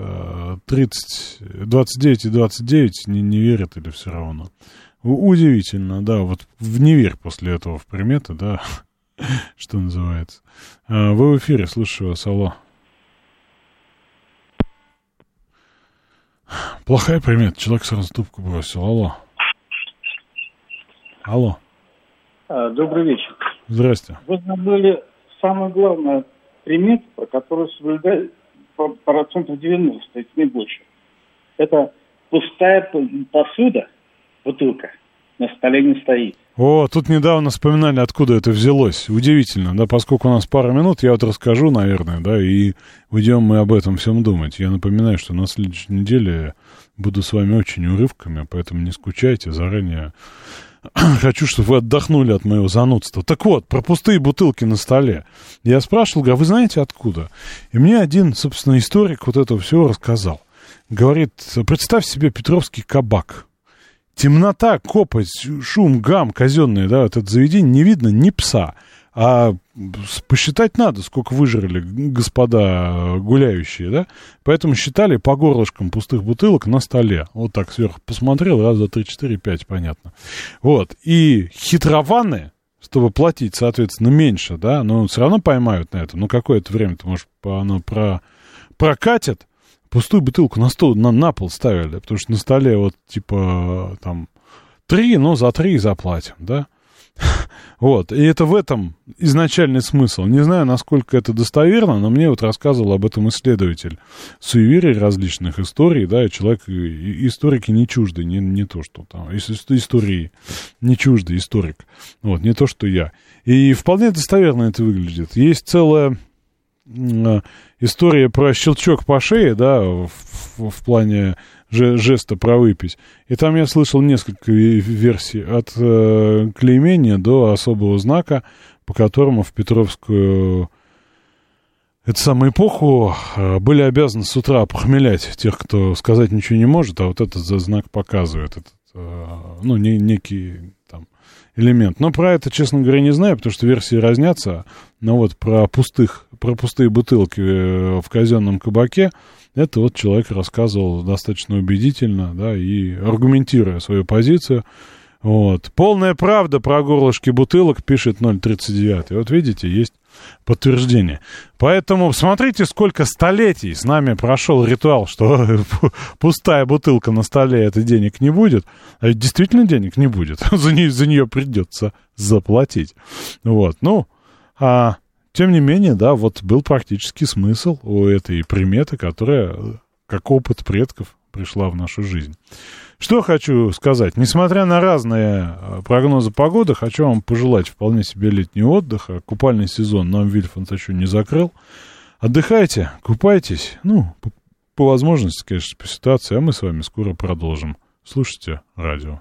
30, 29 и 29 не, не верят или все равно. Удивительно, да, вот в не верь после этого в приметы, да, что называется. А, вы в эфире, слушаю вас, алло. Плохая примета, человек сразу трубку бросил, алло. Алло. А, добрый вечер. Здрасте. Вы забыли самое главное примет, про которую соблюдает процентов 90, если не больше. Это пустая посуда, бутылка, на столе не стоит. О, тут недавно вспоминали, откуда это взялось. Удивительно, да, поскольку у нас пара минут, я вот расскажу, наверное, да, и уйдем мы об этом всем думать. Я напоминаю, что на следующей неделе буду с вами очень урывками, поэтому не скучайте, заранее хочу, чтобы вы отдохнули от моего занудства. Так вот, про пустые бутылки на столе. Я спрашивал, говорю, вы знаете откуда? И мне один, собственно, историк вот этого всего рассказал. Говорит, представь себе Петровский кабак – темнота, копоть, шум, гам казенный, да, вот это заведение, не видно ни пса. А посчитать надо, сколько выжрали господа гуляющие, да? Поэтому считали по горлышкам пустых бутылок на столе. Вот так сверху посмотрел, раз, два, три, четыре, пять, понятно. Вот. И хитрованы, чтобы платить, соответственно, меньше, да, но все равно поймают на это. Ну, какое-то время-то, может, оно про... прокатит, пустую бутылку на стол, на, на пол ставили, потому что на столе вот, типа, там, три, но за три заплатим, да? Вот, и это в этом изначальный смысл. Не знаю, насколько это достоверно, но мне вот рассказывал об этом исследователь суеверий различных историй, да, человек, историки не чужды, не, не то, что там, истории не чужды, историк, вот, не то, что я. И вполне достоверно это выглядит. Есть целая а, история про щелчок по шее, да, в, в, в плане жеста про выпись. И там я слышал несколько версий, от э, клеймения до особого знака, по которому в Петровскую эту самую эпоху э, были обязаны с утра похмелять тех, кто сказать ничего не может, а вот этот знак показывает, этот, э, ну, не, некий там элемент. Но про это, честно говоря, не знаю, потому что версии разнятся. Но вот про пустых, про пустые бутылки э, в казенном кабаке, это вот человек рассказывал достаточно убедительно, да, и аргументируя свою позицию. Вот. Полная правда про горлышки бутылок, пишет 039. Вот видите, есть подтверждение. Поэтому смотрите, сколько столетий с нами прошел ритуал, что пустая бутылка на столе это денег не будет. А ведь действительно денег не будет. за, нее, за нее придется заплатить. Вот, ну, а тем не менее, да, вот был практический смысл у этой приметы, которая как опыт предков пришла в нашу жизнь. Что хочу сказать. Несмотря на разные э, прогнозы погоды, хочу вам пожелать вполне себе летнего отдыха. Купальный сезон нам Вильфанс еще не закрыл. Отдыхайте, купайтесь. Ну, по, по возможности, конечно, по ситуации. А мы с вами скоро продолжим. Слушайте радио.